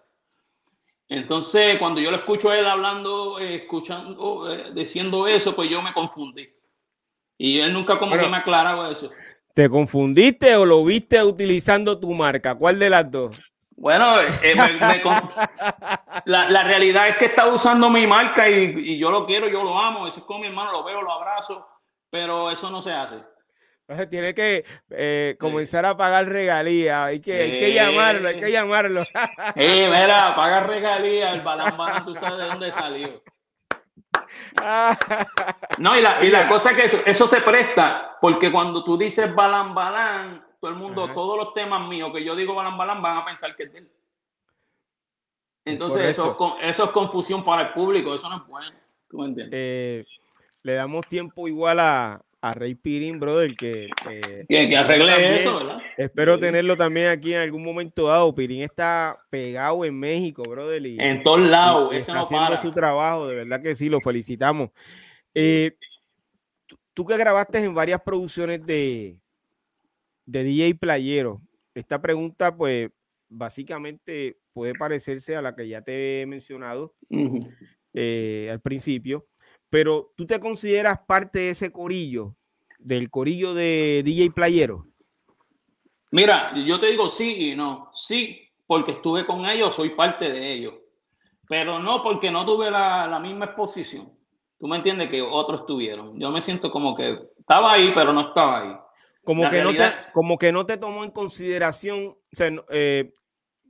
Entonces, cuando yo lo escucho a él hablando, eh, escuchando, eh, diciendo eso, pues yo me confundí. Y él nunca como que me aclaraba eso. ¿Te confundiste o lo viste utilizando tu marca? ¿Cuál de las dos? Bueno, eh, me, me, [LAUGHS] la, la, realidad es que está usando mi marca y, y, yo lo quiero, yo lo amo. Ese es como mi hermano, lo veo, lo abrazo, pero eso no se hace. Entonces tiene que eh, comenzar a pagar regalías. Hay que, hay que llamarlo, hay que llamarlo. Eh, mira, pagar regalías, el balán, tú sabes de dónde salió. No, y la, y la cosa es que eso, eso, se presta, porque cuando tú dices balán, balán, todo el mundo, Ajá. todos los temas míos que yo digo balán, balán, van a pensar que es de él. Entonces, eso, eso, es confusión para el público, eso no es bueno. ¿Tú me entiendes? Eh, le damos tiempo igual a, a Rey Pirín, brother, que, eh, que, que arregle también, eso, ¿verdad? Espero tenerlo también aquí en algún momento dado. Pirín está pegado en México, brother. Y, en todos lados, está no haciendo para. su trabajo, de verdad que sí, lo felicitamos. Eh, tú que grabaste en varias producciones de, de DJ Playero, esta pregunta, pues, básicamente puede parecerse a la que ya te he mencionado uh -huh. eh, al principio pero tú te consideras parte de ese corillo, del corillo de DJ Playero. Mira, yo te digo sí y no. Sí, porque estuve con ellos, soy parte de ellos. Pero no porque no tuve la, la misma exposición. Tú me entiendes que otros tuvieron. Yo me siento como que estaba ahí, pero no estaba ahí. Como, que, realidad... no te, como que no te tomó en consideración. O sea, eh,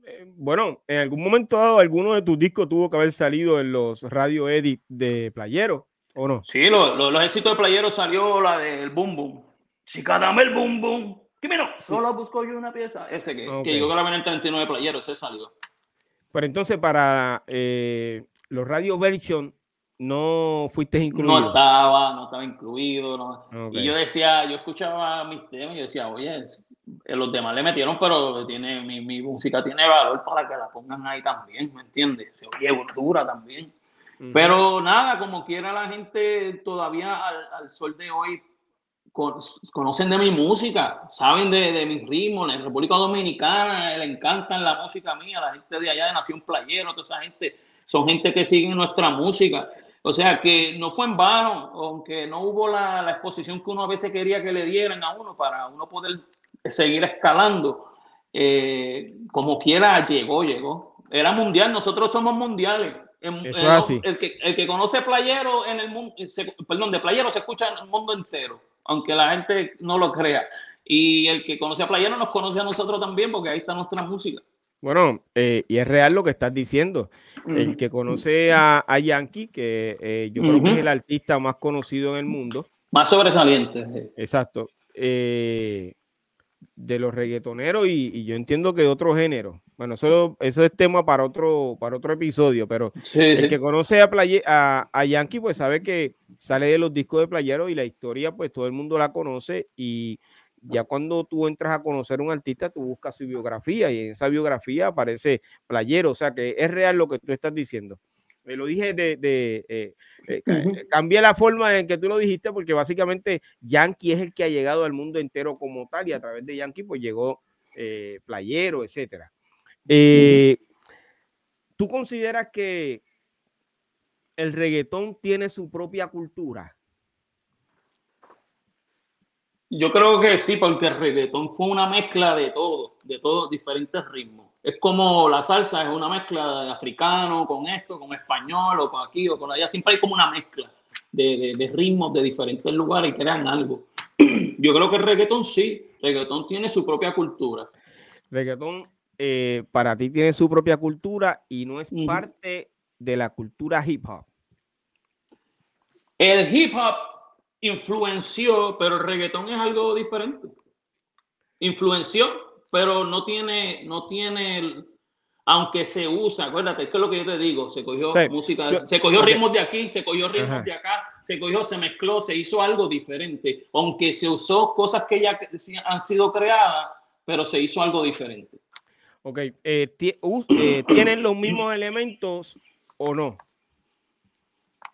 eh, bueno, en algún momento dado, alguno de tus discos tuvo que haber salido en los radio edit de Playero. ¿O no? Sí, lo, lo, los éxitos de Playero salió la del Boom Boom. Chica, dame el Boom Boom. ¿Qué menos? Sí. Solo busco yo una pieza. Ese que, okay. que llegó a la el 39 de Playero, ese salió. Pero entonces para eh, los radio version no fuiste incluido. No estaba, no estaba incluido. No. Okay. Y yo decía, yo escuchaba mis temas y decía, oye, los demás le metieron, pero tiene, mi, mi música tiene valor para que la pongan ahí también, ¿me entiendes? Se oye dura también. Pero nada, como quiera la gente todavía al, al sol de hoy con, conocen de mi música, saben de, de mis ritmos, en República Dominicana le encantan la música mía, la gente de allá de Nación Playero, toda esa gente, son gente que sigue nuestra música. O sea que no fue en vano, aunque no hubo la, la exposición que uno a veces quería que le dieran a uno para uno poder seguir escalando. Eh, como quiera, llegó, llegó. Era mundial, nosotros somos mundiales. El, que, el que conoce playero en el mundo, perdón, de playero se escucha en el mundo entero, aunque la gente no lo crea. Y el que conoce a playero nos conoce a nosotros también, porque ahí está nuestra música. Bueno, eh, y es real lo que estás diciendo. El que conoce a, Yankee, que eh, yo creo que es el artista más conocido en el mundo. Más sobresaliente. Exacto. Eh, de los reggaetoneros y, yo entiendo que de otro género. Bueno, eso, eso es tema para otro, para otro episodio, pero el que conoce a, a, a, Yankee, pues sabe que sale de los discos de playero y la historia, pues todo el mundo la conoce y ya cuando tú entras a conocer a un artista, tú buscas su biografía y en esa biografía aparece playero, o sea que es real lo que tú estás diciendo. Me lo dije de, de eh, eh, eh, cambié la forma en que tú lo dijiste porque básicamente Yankee es el que ha llegado al mundo entero como tal y a través de Yankee pues llegó playero, etcétera. ¿Tú consideras que el reggaetón tiene su propia cultura? Yo creo que sí, porque el reggaetón fue una mezcla de todo, de todos diferentes ritmos. Es como la salsa, es una mezcla de africano con esto, con español o con aquí o con allá. Siempre hay como una mezcla de, ritmos de diferentes lugares y crean algo. [CLEARS THROAT] Yo creo que el reggaetón sí, el reggaetón tiene su propia cultura. Reggaetón eh, para ti tiene su propia cultura y no es parte de la cultura hip hop. El hip hop influenció, pero el reggaetón es algo diferente. Influenció, pero no tiene, no tiene, aunque se usa, acuérdate, esto es lo que yo te digo, se cogió música, se cogió ritmos de aquí, se cogió ritmos de acá, se cogió, se mezcló, se hizo algo diferente, aunque se usó cosas que ya han sido creadas, pero se hizo algo diferente. Ok, eh, eh, ¿tienen los mismos elementos o no?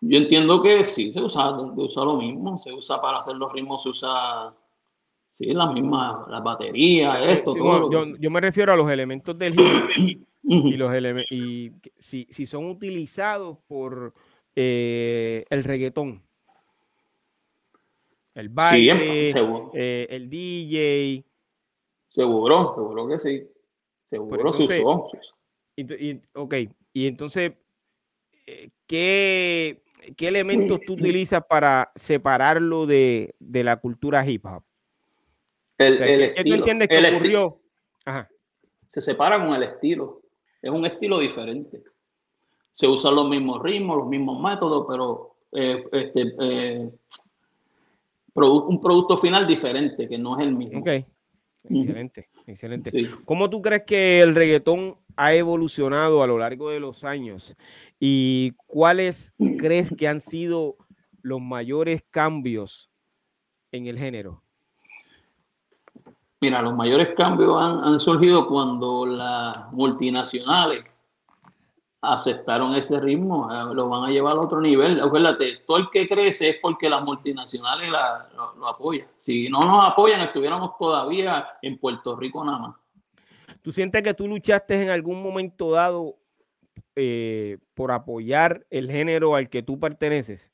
Yo entiendo que sí, se usa, se usa lo mismo, se usa para hacer los ritmos, se usa sí, la misma, la batería, esto, todo. yo, me refiero a los elementos del hip [COUGHS] y los y si, si, son utilizados por eh, el reggaetón. El baile, eh, el DJ. Seguro, seguro que sí. Seguro se usó. Y, ok, y entonces, eh, ¿qué, ¿qué elementos tú utilizas para separarlo de, la cultura hip hop? El, ¿qué, tú entiendes que ocurrió? Se separa con el estilo. Es un estilo diferente. Se usan los mismos ritmos, los mismos métodos, pero eh, este, eh, un producto final diferente, que no es el mismo. Ok. Excelente, excelente. ¿Cómo tú crees que el reggaetón ha evolucionado a lo largo de los años? ¿Y cuáles crees que han sido los mayores cambios en el género? Mira, los mayores cambios han, surgido cuando las multinacionales aceptaron ese ritmo, eh, lo van a llevar a otro nivel. Acuérdate, todo el que crece es porque las multinacionales lo, apoyan. Si no nos apoyan, estuviéramos todavía en Puerto Rico nada más. ¿Tú sientes que tú luchaste en algún momento dado eh, por apoyar el género al que tú perteneces?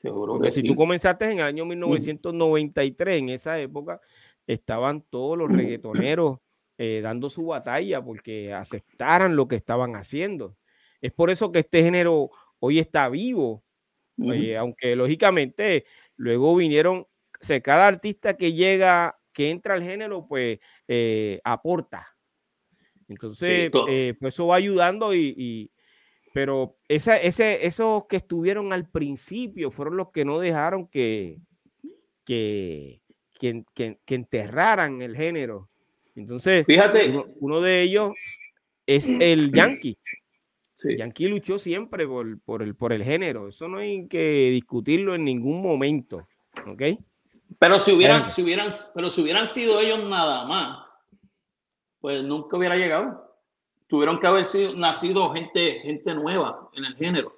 Seguro Porque si tú comenzaste en el año 1993, en esa época, estaban todos los reggaetoneros eh, dando su batalla porque aceptaran lo que estaban haciendo. Es por eso que este género hoy está vivo, eh, aunque lógicamente luego vinieron, cada artista que llega, que entra al género, pues aporta. Entonces, eh, pues eso va ayudando y, pero ese, esos que estuvieron al principio fueron los que no dejaron que, que, que, enterraran el género. Entonces, fíjate, uno, de ellos es el Yankee. Yankee luchó siempre por, por, el, por el género. Eso no hay que discutirlo en ningún momento. ¿Ok? Pero si hubieran, si hubieran, pero si hubieran sido ellos nada más, pues nunca hubiera llegado. Tuvieron que haber sido, nacido gente, gente nueva en el género.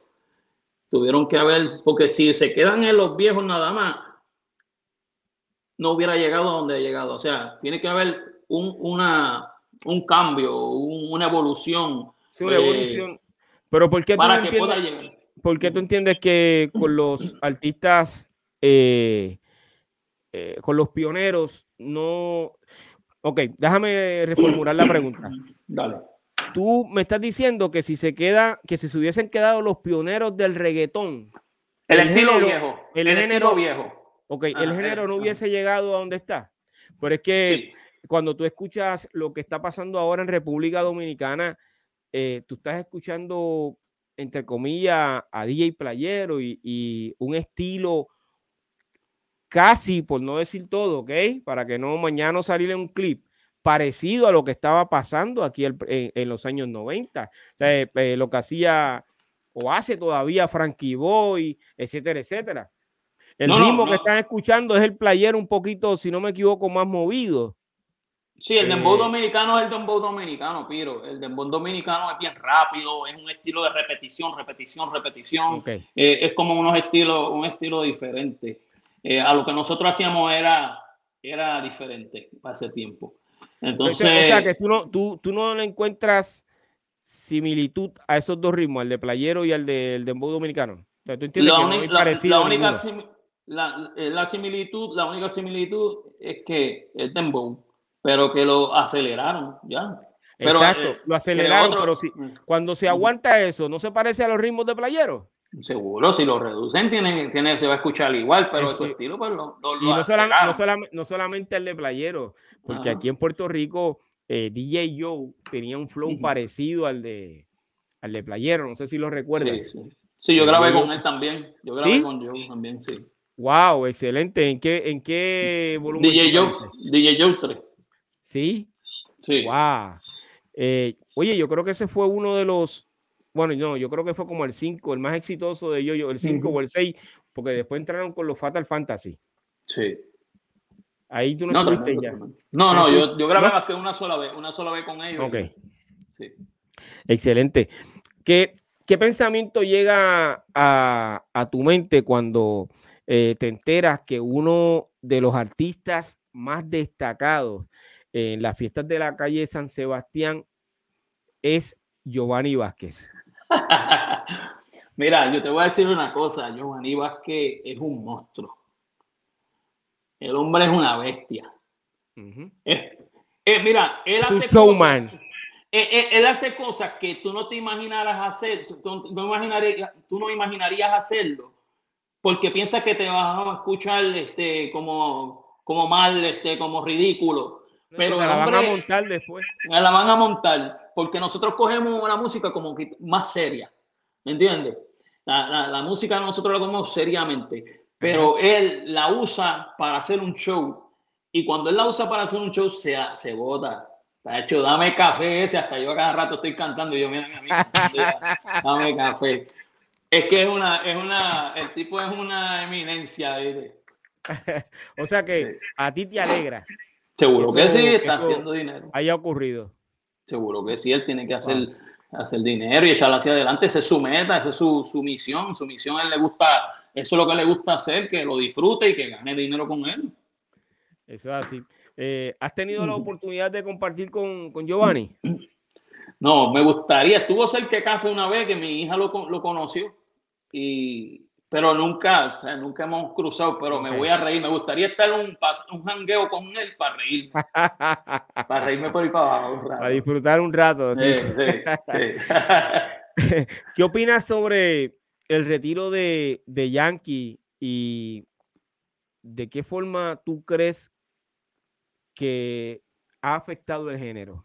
Tuvieron que haber, porque si se quedan en los viejos nada más, no hubiera llegado a donde ha llegado. O sea, tiene que haber un, una, un cambio, una evolución. Sí, una eh, evolución. Pero ¿por qué, tú entiendes, ¿por qué tú entiendes que con los artistas, eh, eh, con los pioneros, no Ok, déjame reformular la pregunta. [CLEARS THROAT] Dale. tú me estás diciendo que si se queda, que si se hubiesen quedado los pioneros del reggaetón, el, estilo viejo, el, género viejo. Ok, el género no hubiese llegado a donde está. Pero es que cuando tú escuchas lo que está pasando ahora en República Dominicana, eh, tú estás escuchando, entre comillas, a DJ Playero y, un estilo casi, por no decir todo, ¿ok? Para que no mañana salga un clip parecido a lo que estaba pasando aquí en, los años 90. O sea, eh, eh, lo que hacía o hace todavía Frankie Boy, etcétera, etcétera. El ritmo que están escuchando es el playero un poquito, si no me equivoco, más movido. Sí, el dembow eh, dominicano es el dembow dominicano, Piro. El dembow dominicano es bien rápido, es un estilo de repetición, repetición, repetición. Eh, es como unos estilos, un estilo diferente. Eh, a lo que nosotros hacíamos era, era diferente para ese tiempo. Entonces, o sea, que tú no, tú, tú no le encuentras similitud a esos dos ritmos, al de playero y al del dembow dominicano. O sea, tú entiendes la, que no la, única la, similitud, la única similitud es que el dembow pero que lo aceleraron, ya. Exacto, eh, lo aceleraron, pero si, mm. cuando se aguanta eso, ¿no se parece a los ritmos de playero? Seguro, si lo reducen, tiene, tiene, se va a escuchar igual, pero su estilo, pues lo, Y no, solamente, no, solamente el de playero, porque aquí en Puerto Rico, eh, DJ Joe tenía un flow parecido al de, al de playero, no sé si lo recuerdas. Sí, yo grabé con él también, yo grabé con Joe también, sí. Wow, excelente. ¿En qué, en qué volumen? DJ Joe, DJ Joe 3. ¿Sí? Sí. Wow. Eh, oye, yo creo que ese fue uno de los, bueno, no, yo creo que fue como el 5, el más exitoso de yo, el 5 o el 6, porque después entraron con los Fatal Fantasy. Sí. Ahí tú no, estuviste ya. No, no, yo, yo grabé más que una sola vez, una sola vez con ellos. Ok. Sí. Excelente. ¿Qué, qué pensamiento llega a, a, tu mente cuando eh, te enteras que uno de los artistas más destacados en las fiestas de la calle San Sebastián es Giovanni Vázquez. [LAUGHS] Mira, yo te voy a decir una cosa, Giovanni Vázquez es un monstruo. El hombre es una bestia. mira, él hace, cosas, él, hace cosas que tú no te imaginaras hacer, tú, no imaginarías, tú no imaginarías hacerlo, porque piensas que te vas a escuchar este, como, como mal, este, como ridículo. Pero la van a montar después. La van a montar, porque nosotros cogemos una música como que más seria, ¿me entiendes? La, la, música nosotros la cogemos seriamente, pero él la usa para hacer un show, y cuando él la usa para hacer un show, se, se bota. De hecho, dame café ese, hasta yo cada rato estoy cantando y yo, mira, mi dame café. Es que es una, es una, el tipo es una eminencia. [LAUGHS] o sea que a ti te alegra Seguro que sí, está haciendo dinero. Haya ocurrido. Seguro que sí, él tiene que hacer, hacer dinero y echarlo hacia adelante. Esa es su meta, esa es su, su misión. Su misión a él le gusta, eso es lo que le gusta hacer, que lo disfrute y que gane dinero con él. Eso es así. Eh, ¿Has tenido la oportunidad de compartir con, con, Giovanni? No, me gustaría. Estuvo cerca de casa una vez que mi hija lo, lo conoció y, pero nunca, o sea, nunca hemos cruzado, pero me voy a reír. Me gustaría estar un, un jangueo con él para reír. [LAUGHS] para reírme por ahí para abajo. Para disfrutar un rato. Sí, [LAUGHS] ¿Qué opinas sobre el retiro de, de Yankee y de qué forma tú crees que ha afectado el género?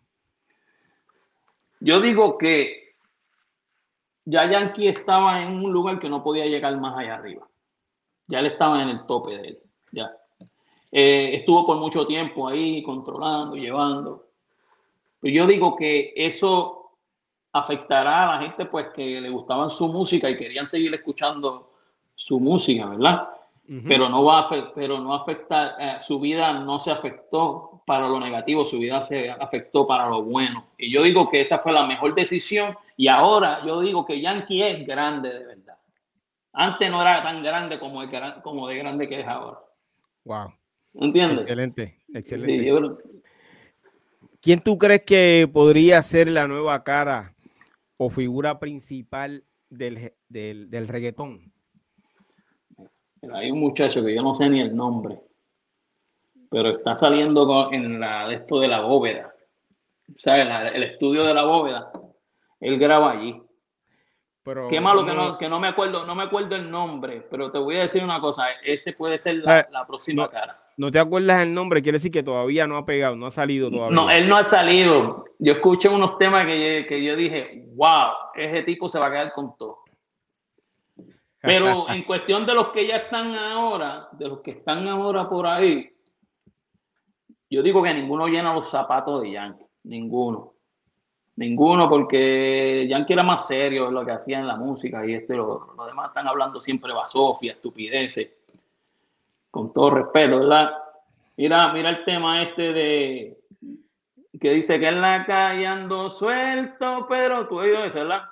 Yo digo que ya Yankee estaba en un lugar que no podía llegar más allá arriba. Ya él estaba en el tope de él. Ya. Eh, estuvo por mucho tiempo ahí controlando, llevando. Pero yo digo que eso afectará a la gente pues que le gustaban su música y querían seguir escuchando su música, ¿verdad? Pero no va a, pero no afecta, eh, su vida no se afectó para lo negativo, su vida se afectó para lo bueno. Y yo digo que esa fue la mejor decisión y ahora yo digo que Yankee es grande de verdad. Antes no era tan grande como, como de grande que es ahora. Wow. ¿Entiendes? Excelente, excelente. ¿Quién tú crees que podría ser la nueva cara o figura principal del, del, del reggaetón? Hay un muchacho que yo no sé ni el nombre, pero está saliendo en la de esto de la bóveda. ¿sabes? el estudio de la bóveda, él graba allí. Pero, Qué malo que no, que no me acuerdo, no me acuerdo el nombre, pero te voy a decir una cosa, ese puede ser la, próxima cara. No te acuerdas el nombre, quiere decir que todavía no ha pegado, no ha salido todavía. No, él no ha salido. Yo escuché unos temas que, que yo dije, wow, ese tipo se va a quedar con todo. Pero [LAUGHS] en cuestión de los que ya están ahora, de los que están ahora por ahí, yo digo que ninguno llena los zapatos de Yankee, ninguno. Ninguno, porque Yankee era más serio en lo que hacía en la música y este, lo, los demás están hablando siempre basofia, estupideces, con todo respeto, ¿verdad? Mira, mira el tema este de que dice que en la calle ando suelto, pero tú oído eso, ¿verdad?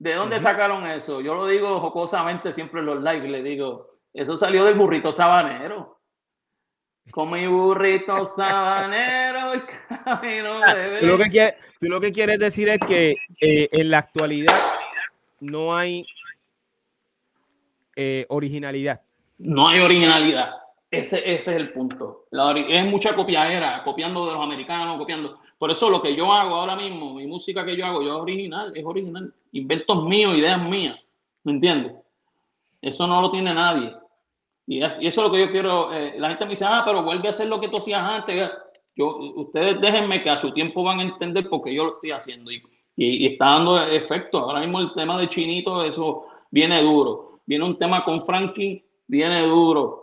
¿De dónde sacaron eso? Yo lo digo jocosamente siempre en los lives, le digo, eso salió del burrito sabanero. Con mi burrito [LAUGHS] sabanero y camino de tú lo, que quieres, tú lo que quieres decir es que eh, en la actualidad no hay eh, originalidad. No hay originalidad. Ese, ese es el punto. La, es mucha copiadera, copiando de los americanos, copiando. Por eso lo que yo hago ahora mismo, mi música que yo hago, yo es original, es original. Inventos míos, ideas mías. ¿Me entiendes? Eso no lo tiene nadie. Y, eso es lo que yo quiero. Eh, la gente me dice, ah, pero vuelve a hacer lo que tú hacías antes. Yo, ustedes déjenme que a su tiempo van a entender por qué yo lo estoy haciendo. Y, y, está dando efecto. Ahora mismo el tema de Chinito, eso viene duro. Viene un tema con Frankie, viene duro.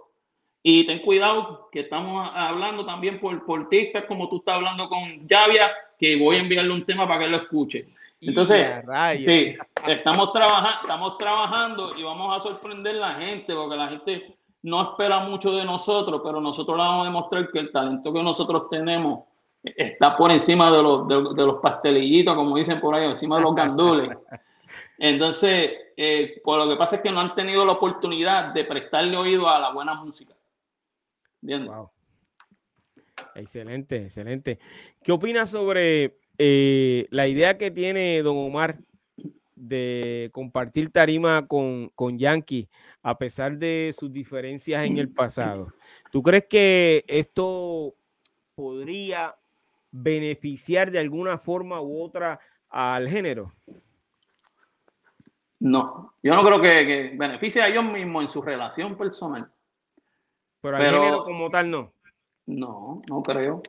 Y ten cuidado que estamos hablando también por, por TikTok, como tú estás hablando con Javia, que voy a enviarle un tema para que lo escuche. Entonces, sí, estamos, trabajando estamos trabajando y vamos a sorprender a la gente, porque la gente no espera mucho de nosotros, pero nosotros le vamos a demostrar que el talento que nosotros tenemos está por encima de los, de, los pastelillitos, como dicen por ahí, encima de los gandules. [LAUGHS] Entonces, eh, pues lo que pasa es que no han tenido la oportunidad de prestarle oído a la buena música. Excelente, excelente. ¿Qué opinas sobre eh, la idea que tiene Don Omar de compartir tarima con, con Yankee a pesar de sus diferencias en el pasado? ¿Tú crees que esto podría beneficiar de alguna forma u otra al género? No, yo no creo que, que beneficie a ellos mismos en su relación personal. Pero al género como tal no. No, no creo.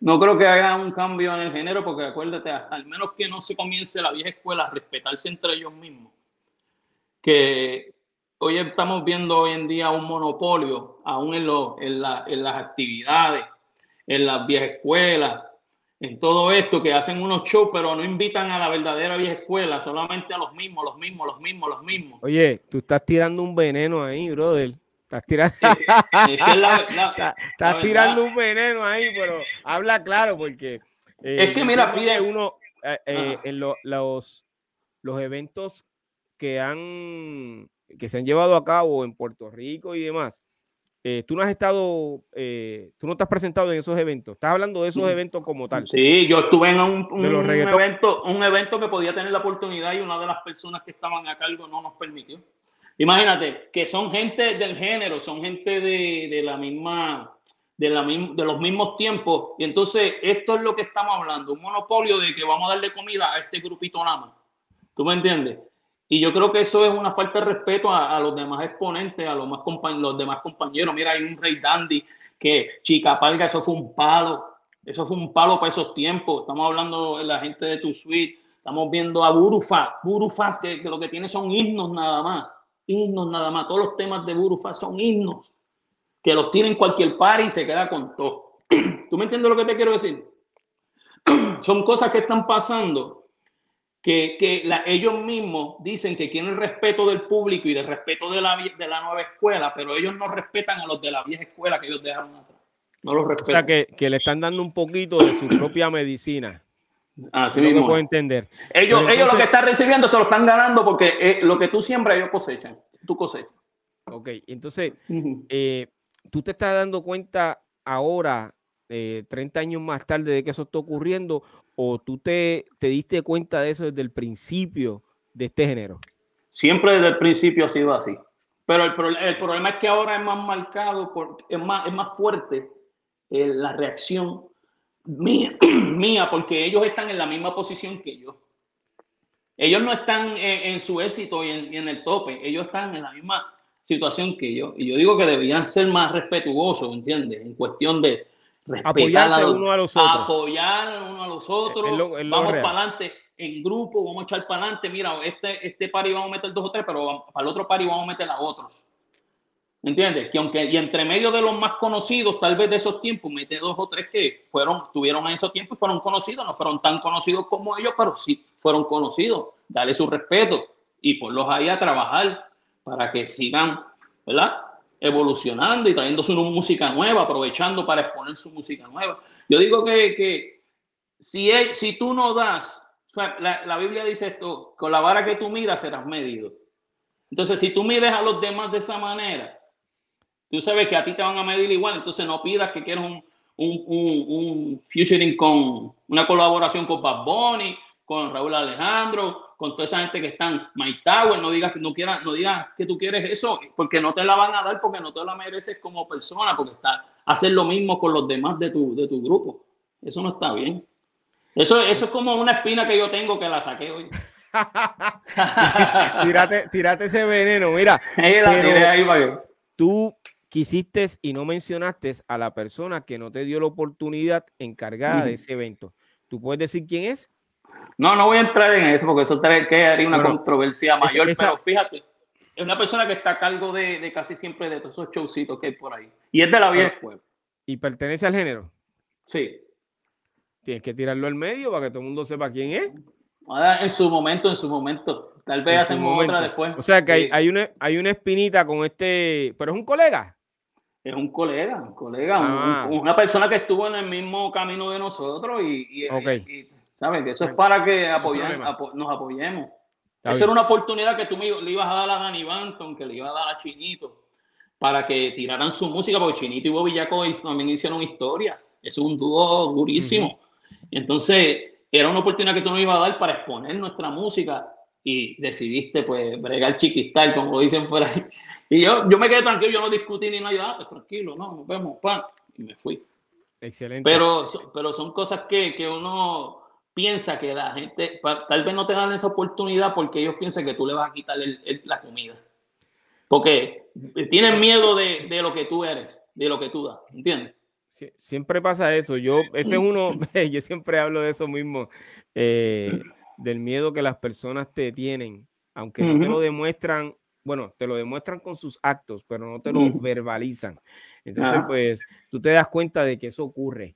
No creo que haya un cambio en el género, porque acuérdate, al menos que no se comience la vieja escuela a respetarse entre ellos mismos. Que hoy estamos viendo hoy en día un monopolio, aún en, lo, en, en las actividades, en las viejas escuelas, en todo esto, que hacen unos shows, pero no invitan a la verdadera vieja escuela, solamente a los mismos, los mismos, los mismos, los mismos. Oye, tú estás tirando un veneno ahí, brother. Estás tirando, estás tirando un veneno ahí, pero habla claro porque eh, es que mira, pide uno eh, eh, en los, los eventos que han que se han llevado a cabo en Puerto Rico y demás. tú no has estado, tú no te has presentado en esos eventos. Estás hablando de esos mm. eventos como tal. Sí, yo estuve en un, un evento, un evento que podía tener la oportunidad y una de las personas que estaban a cargo no nos permitió. Imagínate que son gente del género, son gente de, la misma, de, la, de los mismos tiempos. Y entonces esto es lo que estamos hablando, un monopolio de que vamos a darle comida a este grupito nada más. ¿Tú me entiendes? Y yo creo que eso es una falta de respeto a, los demás exponentes, a los, más los demás compañeros. Mira, hay un Rey Dandy que Chica Palga, eso fue un palo. Eso fue un palo para esos tiempos. Estamos hablando de la gente de Tu Suite. Estamos viendo a Burufa. Burufas que, que lo que tiene son himnos nada más himnos nada más. Todos los temas de Burufa son himnos que los tienen cualquier par y se queda con todo. [CLEARS THROAT] ¿Tú me entiendes lo que te quiero decir? [CLEARS THROAT] son cosas que están pasando que, que ellos mismos dicen que quieren el respeto del público y el respeto de la, de la nueva escuela, pero ellos no respetan a los de la vieja escuela que ellos dejaron atrás. No los respetan. O sea, que, que le están dando un poquito de su propia medicina. Así mismo. puedo entender. Ellos, ellos lo que están recibiendo se lo están ganando porque eh, lo que tú siembras, ellos cosechan. Tú cosechas. Ok, entonces, eh, tú te estás dando cuenta ahora, 30 eh, años más tarde, de que eso está ocurriendo, o tú te, te diste cuenta de eso desde el principio de este género? Siempre desde el principio ha sido así. Pero el, el problema es que ahora es más marcado, por, es, más, es más fuerte la reacción mía, [CLEARS THROAT] mía, porque ellos están en la misma posición que yo. Ellos no están en, su éxito y en, el tope, ellos están en la misma situación que yo. Y yo digo que deberían ser más respetuosos, ¿entiendes? En cuestión de respetar a los, uno a los otros. Apoyar uno a los otros. vamos para adelante en grupo, vamos a echar para adelante. Mira, este, este pari vamos a meter dos o tres, pero para el otro pari vamos a meter a otros. ¿Entiendes? Que aunque, y entre medio de los más conocidos, tal vez de esos tiempos, mete dos o tres que fueron, tuvieron en esos tiempos y fueron conocidos, no fueron tan conocidos como ellos, pero sí fueron conocidos. Dale su respeto y ponlos ahí a trabajar para que sigan, ¿verdad? Evolucionando y trayendo su música nueva, aprovechando para exponer su música nueva. Yo digo que, que si, si tú no das, la, la Biblia dice esto, con la vara que tú miras serás medido. Entonces, si tú mides a los demás de esa manera, Tú sabes que a ti te van a medir igual, entonces no pidas que quieras un, un, un, featuring con una colaboración con Bad Bunny, con Raúl Alejandro, con toda esa gente que están My Tower, no digas que no quieras, no digas que tú quieres eso, porque no te la van a dar porque no te la mereces como persona, porque está hacer lo mismo con los demás de tu, de tu grupo. Eso no está bien. Eso, eso es como una espina que yo tengo que la saqué hoy. [LAUGHS] tírate, ese veneno, mira. [LAUGHS] pero tú quisiste y no mencionaste a la persona que no te dio la oportunidad encargada de ese evento. ¿Tú puedes decir quién es? No, no voy a entrar en eso porque eso haría una controversia mayor, pero fíjate, es una persona que está a cargo de, casi siempre de todos esos showcitos que hay por ahí. Y es de la vieja escuela. ¿Y pertenece al género? Sí. Tienes que tirarlo al medio para que todo el mundo sepa quién es. En su momento, en su momento. Tal vez hacemos otra después. O sea que hay, hay, una, hay una espinita con este. Pero es un colega es un colega, un colega, ah. una persona que estuvo en el mismo camino de nosotros y, y, ¿sabes? Que eso es para que nos apoyemos. Esa era una oportunidad que tú me, le ibas a dar a Danny Banton, que le ibas a dar a Chinito, para que tiraran su música, porque Chinito y Bobby Jacob también hicieron historia. Es un dúo durísimo. Entonces, era una oportunidad que tú nos ibas a dar para exponer nuestra música y decidiste pues bregar chiquistal, como lo dicen por ahí. Y yo, yo me quedé tranquilo, yo no discutí ni nada, ah, pues tranquilo, no, nos vemos, pan, y me fui. Excelente. Pero, pero son cosas que, que uno piensa que la gente, tal vez no te dan esa oportunidad porque ellos piensan que tú le vas a quitar la comida. Porque tienen miedo de, de, lo que tú eres, de lo que tú das, ¿entiendes? siempre pasa eso. Yo, ese es uno, [LAUGHS] [LAUGHS] yo siempre hablo de eso mismo. Eh, del miedo que las personas te tienen, aunque no te lo demuestran, bueno, te lo demuestran con sus actos, pero no te lo verbalizan. Entonces, pues tú te das cuenta de que eso ocurre.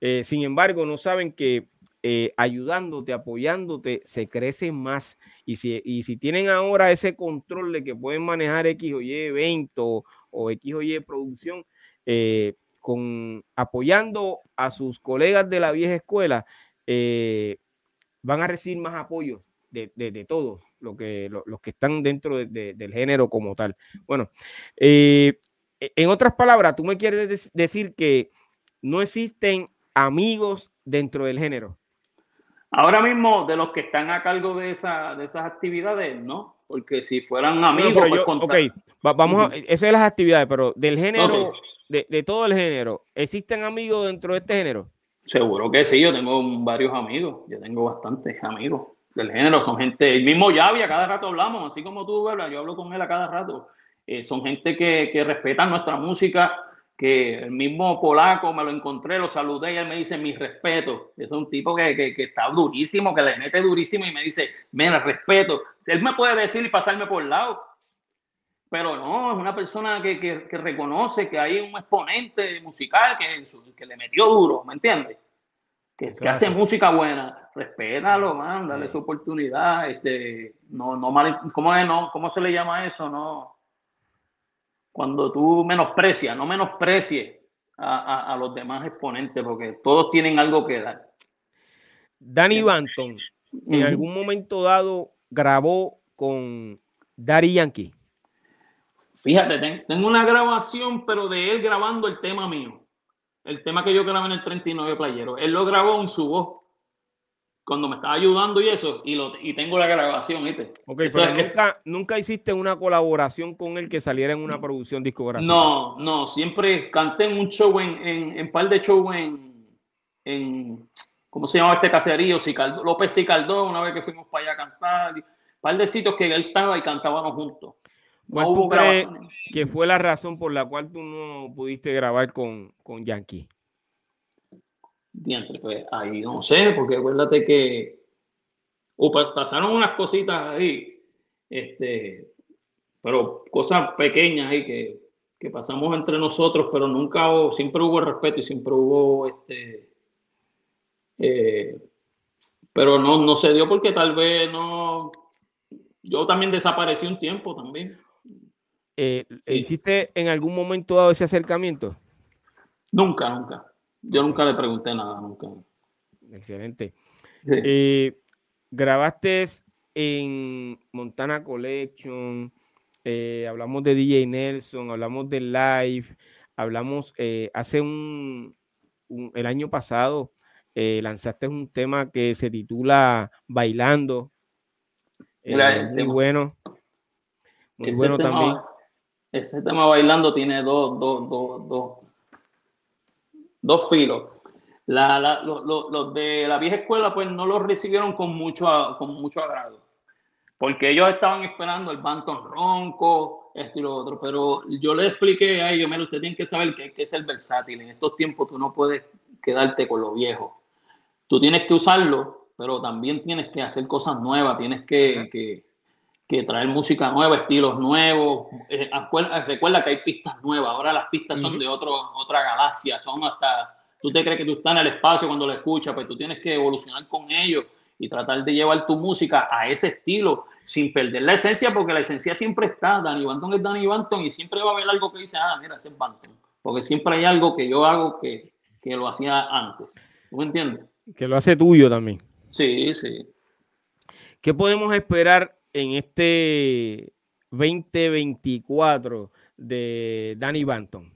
Eh, sin embargo, no saben que eh, ayudándote, apoyándote, se crece más. Y si, y si tienen ahora ese control de que pueden manejar X o Y evento o X o Y producción, eh, con apoyando a sus colegas de la vieja escuela, van a recibir más apoyo de, de, todos lo que, los que están dentro del género como tal. Bueno, eh, e, en otras palabras, tú me quieres decir que no existen amigos dentro del género. Ahora mismo, de los que están a cargo de, esa, de esas actividades, no, porque si fueran amigos, pues ok, vamos a, eso de las actividades, pero del género, de, de, todo el género, ¿existen amigos dentro de este género? Seguro que sí, yo tengo varios amigos, yo tengo bastantes amigos del género, son gente, el mismo Yavi, a cada rato hablamos, así como tú, ¿verdad? yo hablo con él a cada rato, eh, son gente que, que respetan nuestra música, que el mismo polaco me lo encontré, lo saludé y él me dice mi respeto, es un tipo que, que, que está durísimo, que le mete durísimo y me dice, mira, respeto, él me puede decir y pasarme por el lado, pero no, es una persona que, que, reconoce que hay un exponente musical que le metió duro, ¿me entiendes? Que, que, hace música buena, respétalo, man, dale su oportunidad, este, no, no mal, ¿cómo, es, no, ¿cómo se le llama eso? No, cuando tú menosprecias, no menosprecies a, a, a, los demás exponentes, porque todos tienen algo que dar. Danny Banton, en algún momento dado, grabó con Daddy Yankee. Fíjate, tengo una grabación, pero de él grabando el tema mío. El tema que yo grabé en el 39 Playero. Él lo grabó en su voz. Cuando me estaba ayudando y eso, y, lo, y tengo la grabación, ¿viste? Ok, pero nunca, nunca hiciste una colaboración con él que saliera en una producción discográfica. No, no, siempre canté en un show, en, en, en par de shows en, en ¿cómo se llama este caserío? López Cicaldó, una vez que fuimos para allá a cantar. Un par de sitios que él estaba y cantábamos juntos. ¿Cuál tú crees que fue la razón por la cual tú no pudiste grabar con, con Yankee? Diantre, pues ahí no sé, porque acuérdate que pasaron unas cositas ahí, este, pero cosas pequeñas ahí que, que pasamos entre nosotros, pero nunca siempre hubo respeto y siempre hubo este, eh, pero no, no se dio porque tal vez no, yo también desaparecí un tiempo también. Eh, ¿Hiciste en algún momento dado ese acercamiento? Nunca, nunca. Yo nunca le pregunté nada, nunca. Excelente. Eh, grabaste en Montana Collection, eh, hablamos de DJ Nelson, hablamos de live, hablamos hace un, el año pasado, lanzaste un tema que se titula Bailando. muy bueno. Muy bueno también ese tema bailando tiene dos, dos, dos, dos, dos filos. los, de la vieja escuela pues no los recibieron con mucho, con mucho agrado, porque ellos estaban esperando el Banton Ronco, esto y lo otro, pero yo les expliqué a ellos, mira, usted tiene que saber que hay que ser versátil, en estos tiempos tú no puedes quedarte con lo viejo, tú tienes que usarlo, pero también tienes que hacer cosas nuevas, tienes que que traer música nueva, estilos nuevos. Eh, recuerda que hay pistas nuevas, ahora las pistas son de otro, otra galaxia, son hasta, tú te crees que tú estás en el espacio cuando lo escuchas, pues tú tienes que evolucionar con ellos y tratar de llevar tu música a ese estilo sin perder la esencia, porque la esencia siempre está, Danny Banton es Danny Banton y siempre va a haber algo que dice, ah, mira, ese es Banton, porque siempre hay algo que yo hago que, que lo hacía antes. ¿Tú me entiendes? Que lo hace tuyo también. Sí, sí. ¿Qué podemos esperar en este 2024 de Danny Banton?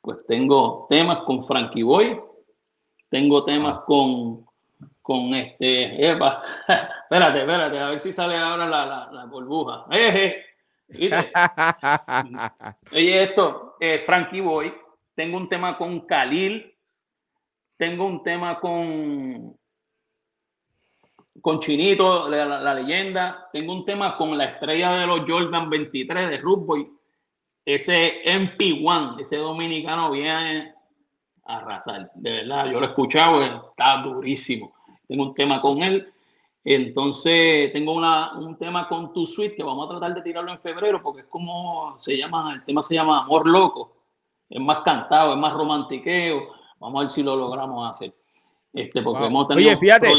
Pues tengo temas con Frankie Boy, tengo temas ah. con, con este, Eva. [LAUGHS] espérate, espérate, a ver si sale ahora la, la, burbuja. Eh, [LAUGHS] Oye, esto, eh, Frankie Boy, tengo un tema con Khalil, tengo un tema con con Chinito, la, leyenda. Tengo un tema con la estrella de los Jordan 23 de Rugby. Ese MP1, ese dominicano viene a arrasar. De verdad, yo lo he escuchado, está durísimo. Tengo un tema con él. Entonces, tengo una, un tema con Tu Suite que vamos a tratar de tirarlo en febrero porque es como se llama, el tema se llama Amor Loco. Es más cantado, es más romantiqueo. Vamos a ver si lo logramos hacer. Este, Oye, fíjate,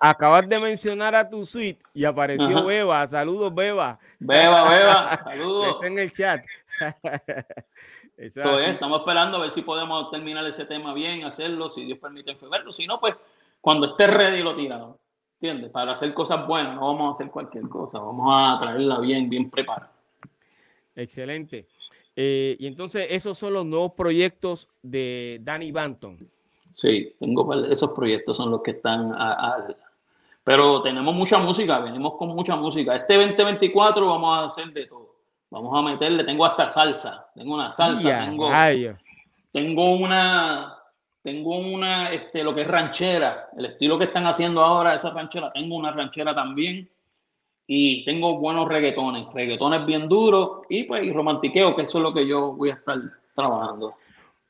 acabas de mencionar a tu suite y apareció Beba. Saludos, Beba. Beba, Beba, saludos. Está en el chat. [LAUGHS] estamos esperando a ver si podemos terminar ese tema bien, hacerlo, si Dios permite en febrero. Si no, pues cuando esté ready lo tiramos. ¿Entiendes? Para hacer cosas buenas, no vamos a hacer cualquier cosa, vamos a traerla bien, bien preparada. Excelente. Eh, y entonces, esos son los nuevos proyectos de Danny Banton. Sí, tengo esos proyectos son los que están a, pero tenemos mucha música, venimos con mucha música. Este 2024 vamos a hacer de todo. Vamos a meterle, tengo hasta salsa, tengo una salsa, tengo, tengo una, tengo una, este, lo que es ranchera, el estilo que están haciendo ahora, esa ranchera, tengo una ranchera también y tengo buenos reggaetones, reggaetones bien duros y pues y romantiqueo, que eso es lo que yo voy a estar trabajando.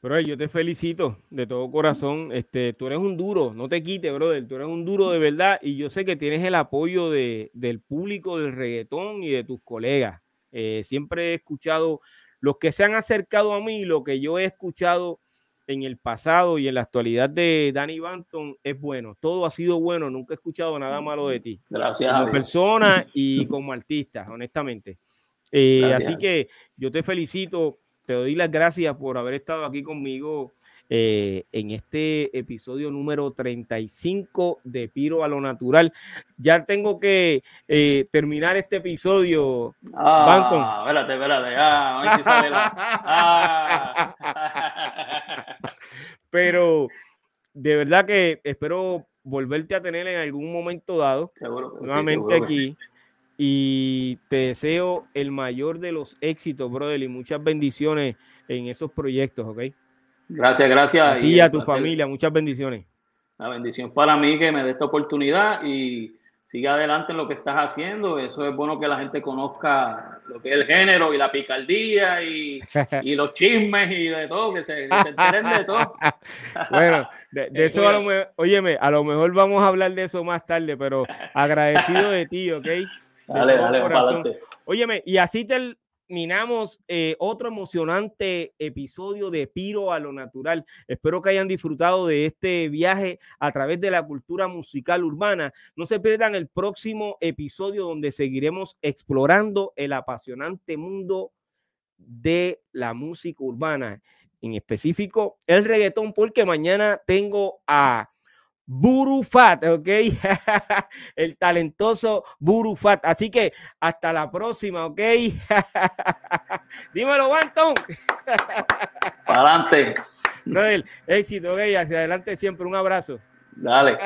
Pero yo te felicito de todo corazón. Este, tú eres un duro, no te quites, brother. Tú eres un duro de verdad y yo sé que tienes el apoyo de, del público del reggaetón y de tus colegas. Eh, siempre he escuchado los que se han acercado a mí, lo que yo he escuchado en el pasado y en la actualidad de Danny Banton es bueno. Todo ha sido bueno. Nunca he escuchado nada malo de ti. Gracias. Como persona y [LAUGHS] como artista, honestamente. Eh, así que yo te felicito te doy las gracias por haber estado aquí conmigo eh, en este episodio número 35 de Piro a lo Natural. Ya tengo que eh, terminar este episodio. Ah, espérate, espérate. [LAUGHS] Ah, Pero de verdad que espero volverte a tener en algún momento dado. nuevamente aquí y te deseo el mayor de los éxitos, brother, y muchas bendiciones en esos proyectos, ¿ok? Gracias, gracias. y a tu familia, muchas bendiciones. la bendición para mí que me dé esta oportunidad y sigue adelante en lo que estás haciendo. Eso es bueno que la gente conozca lo que es el género y la picardía y, [LAUGHS] y los chismes y de todo, que se, enteren de todo. [LAUGHS] bueno, de, eso a lo mejor, óyeme, a lo mejor vamos a hablar de eso más tarde, pero agradecido de ti, ¿ok? Dale, dale, Óyeme, y así te, terminamos eh, otro emocionante episodio de Piro a lo Natural. Espero que hayan disfrutado de este viaje a través de la cultura musical urbana. No se pierdan el próximo episodio donde seguiremos explorando el apasionante mundo de la música urbana, en específico el reggaetón, porque mañana tengo a Burufat, ¿ok? [LAUGHS] el talentoso Burufat. Así que hasta la próxima, ¿ok? [LAUGHS] Dímelo, Banton. [LAUGHS] Para adelante. éxito, ¿ok? Hacia adelante siempre. Un abrazo. Dale.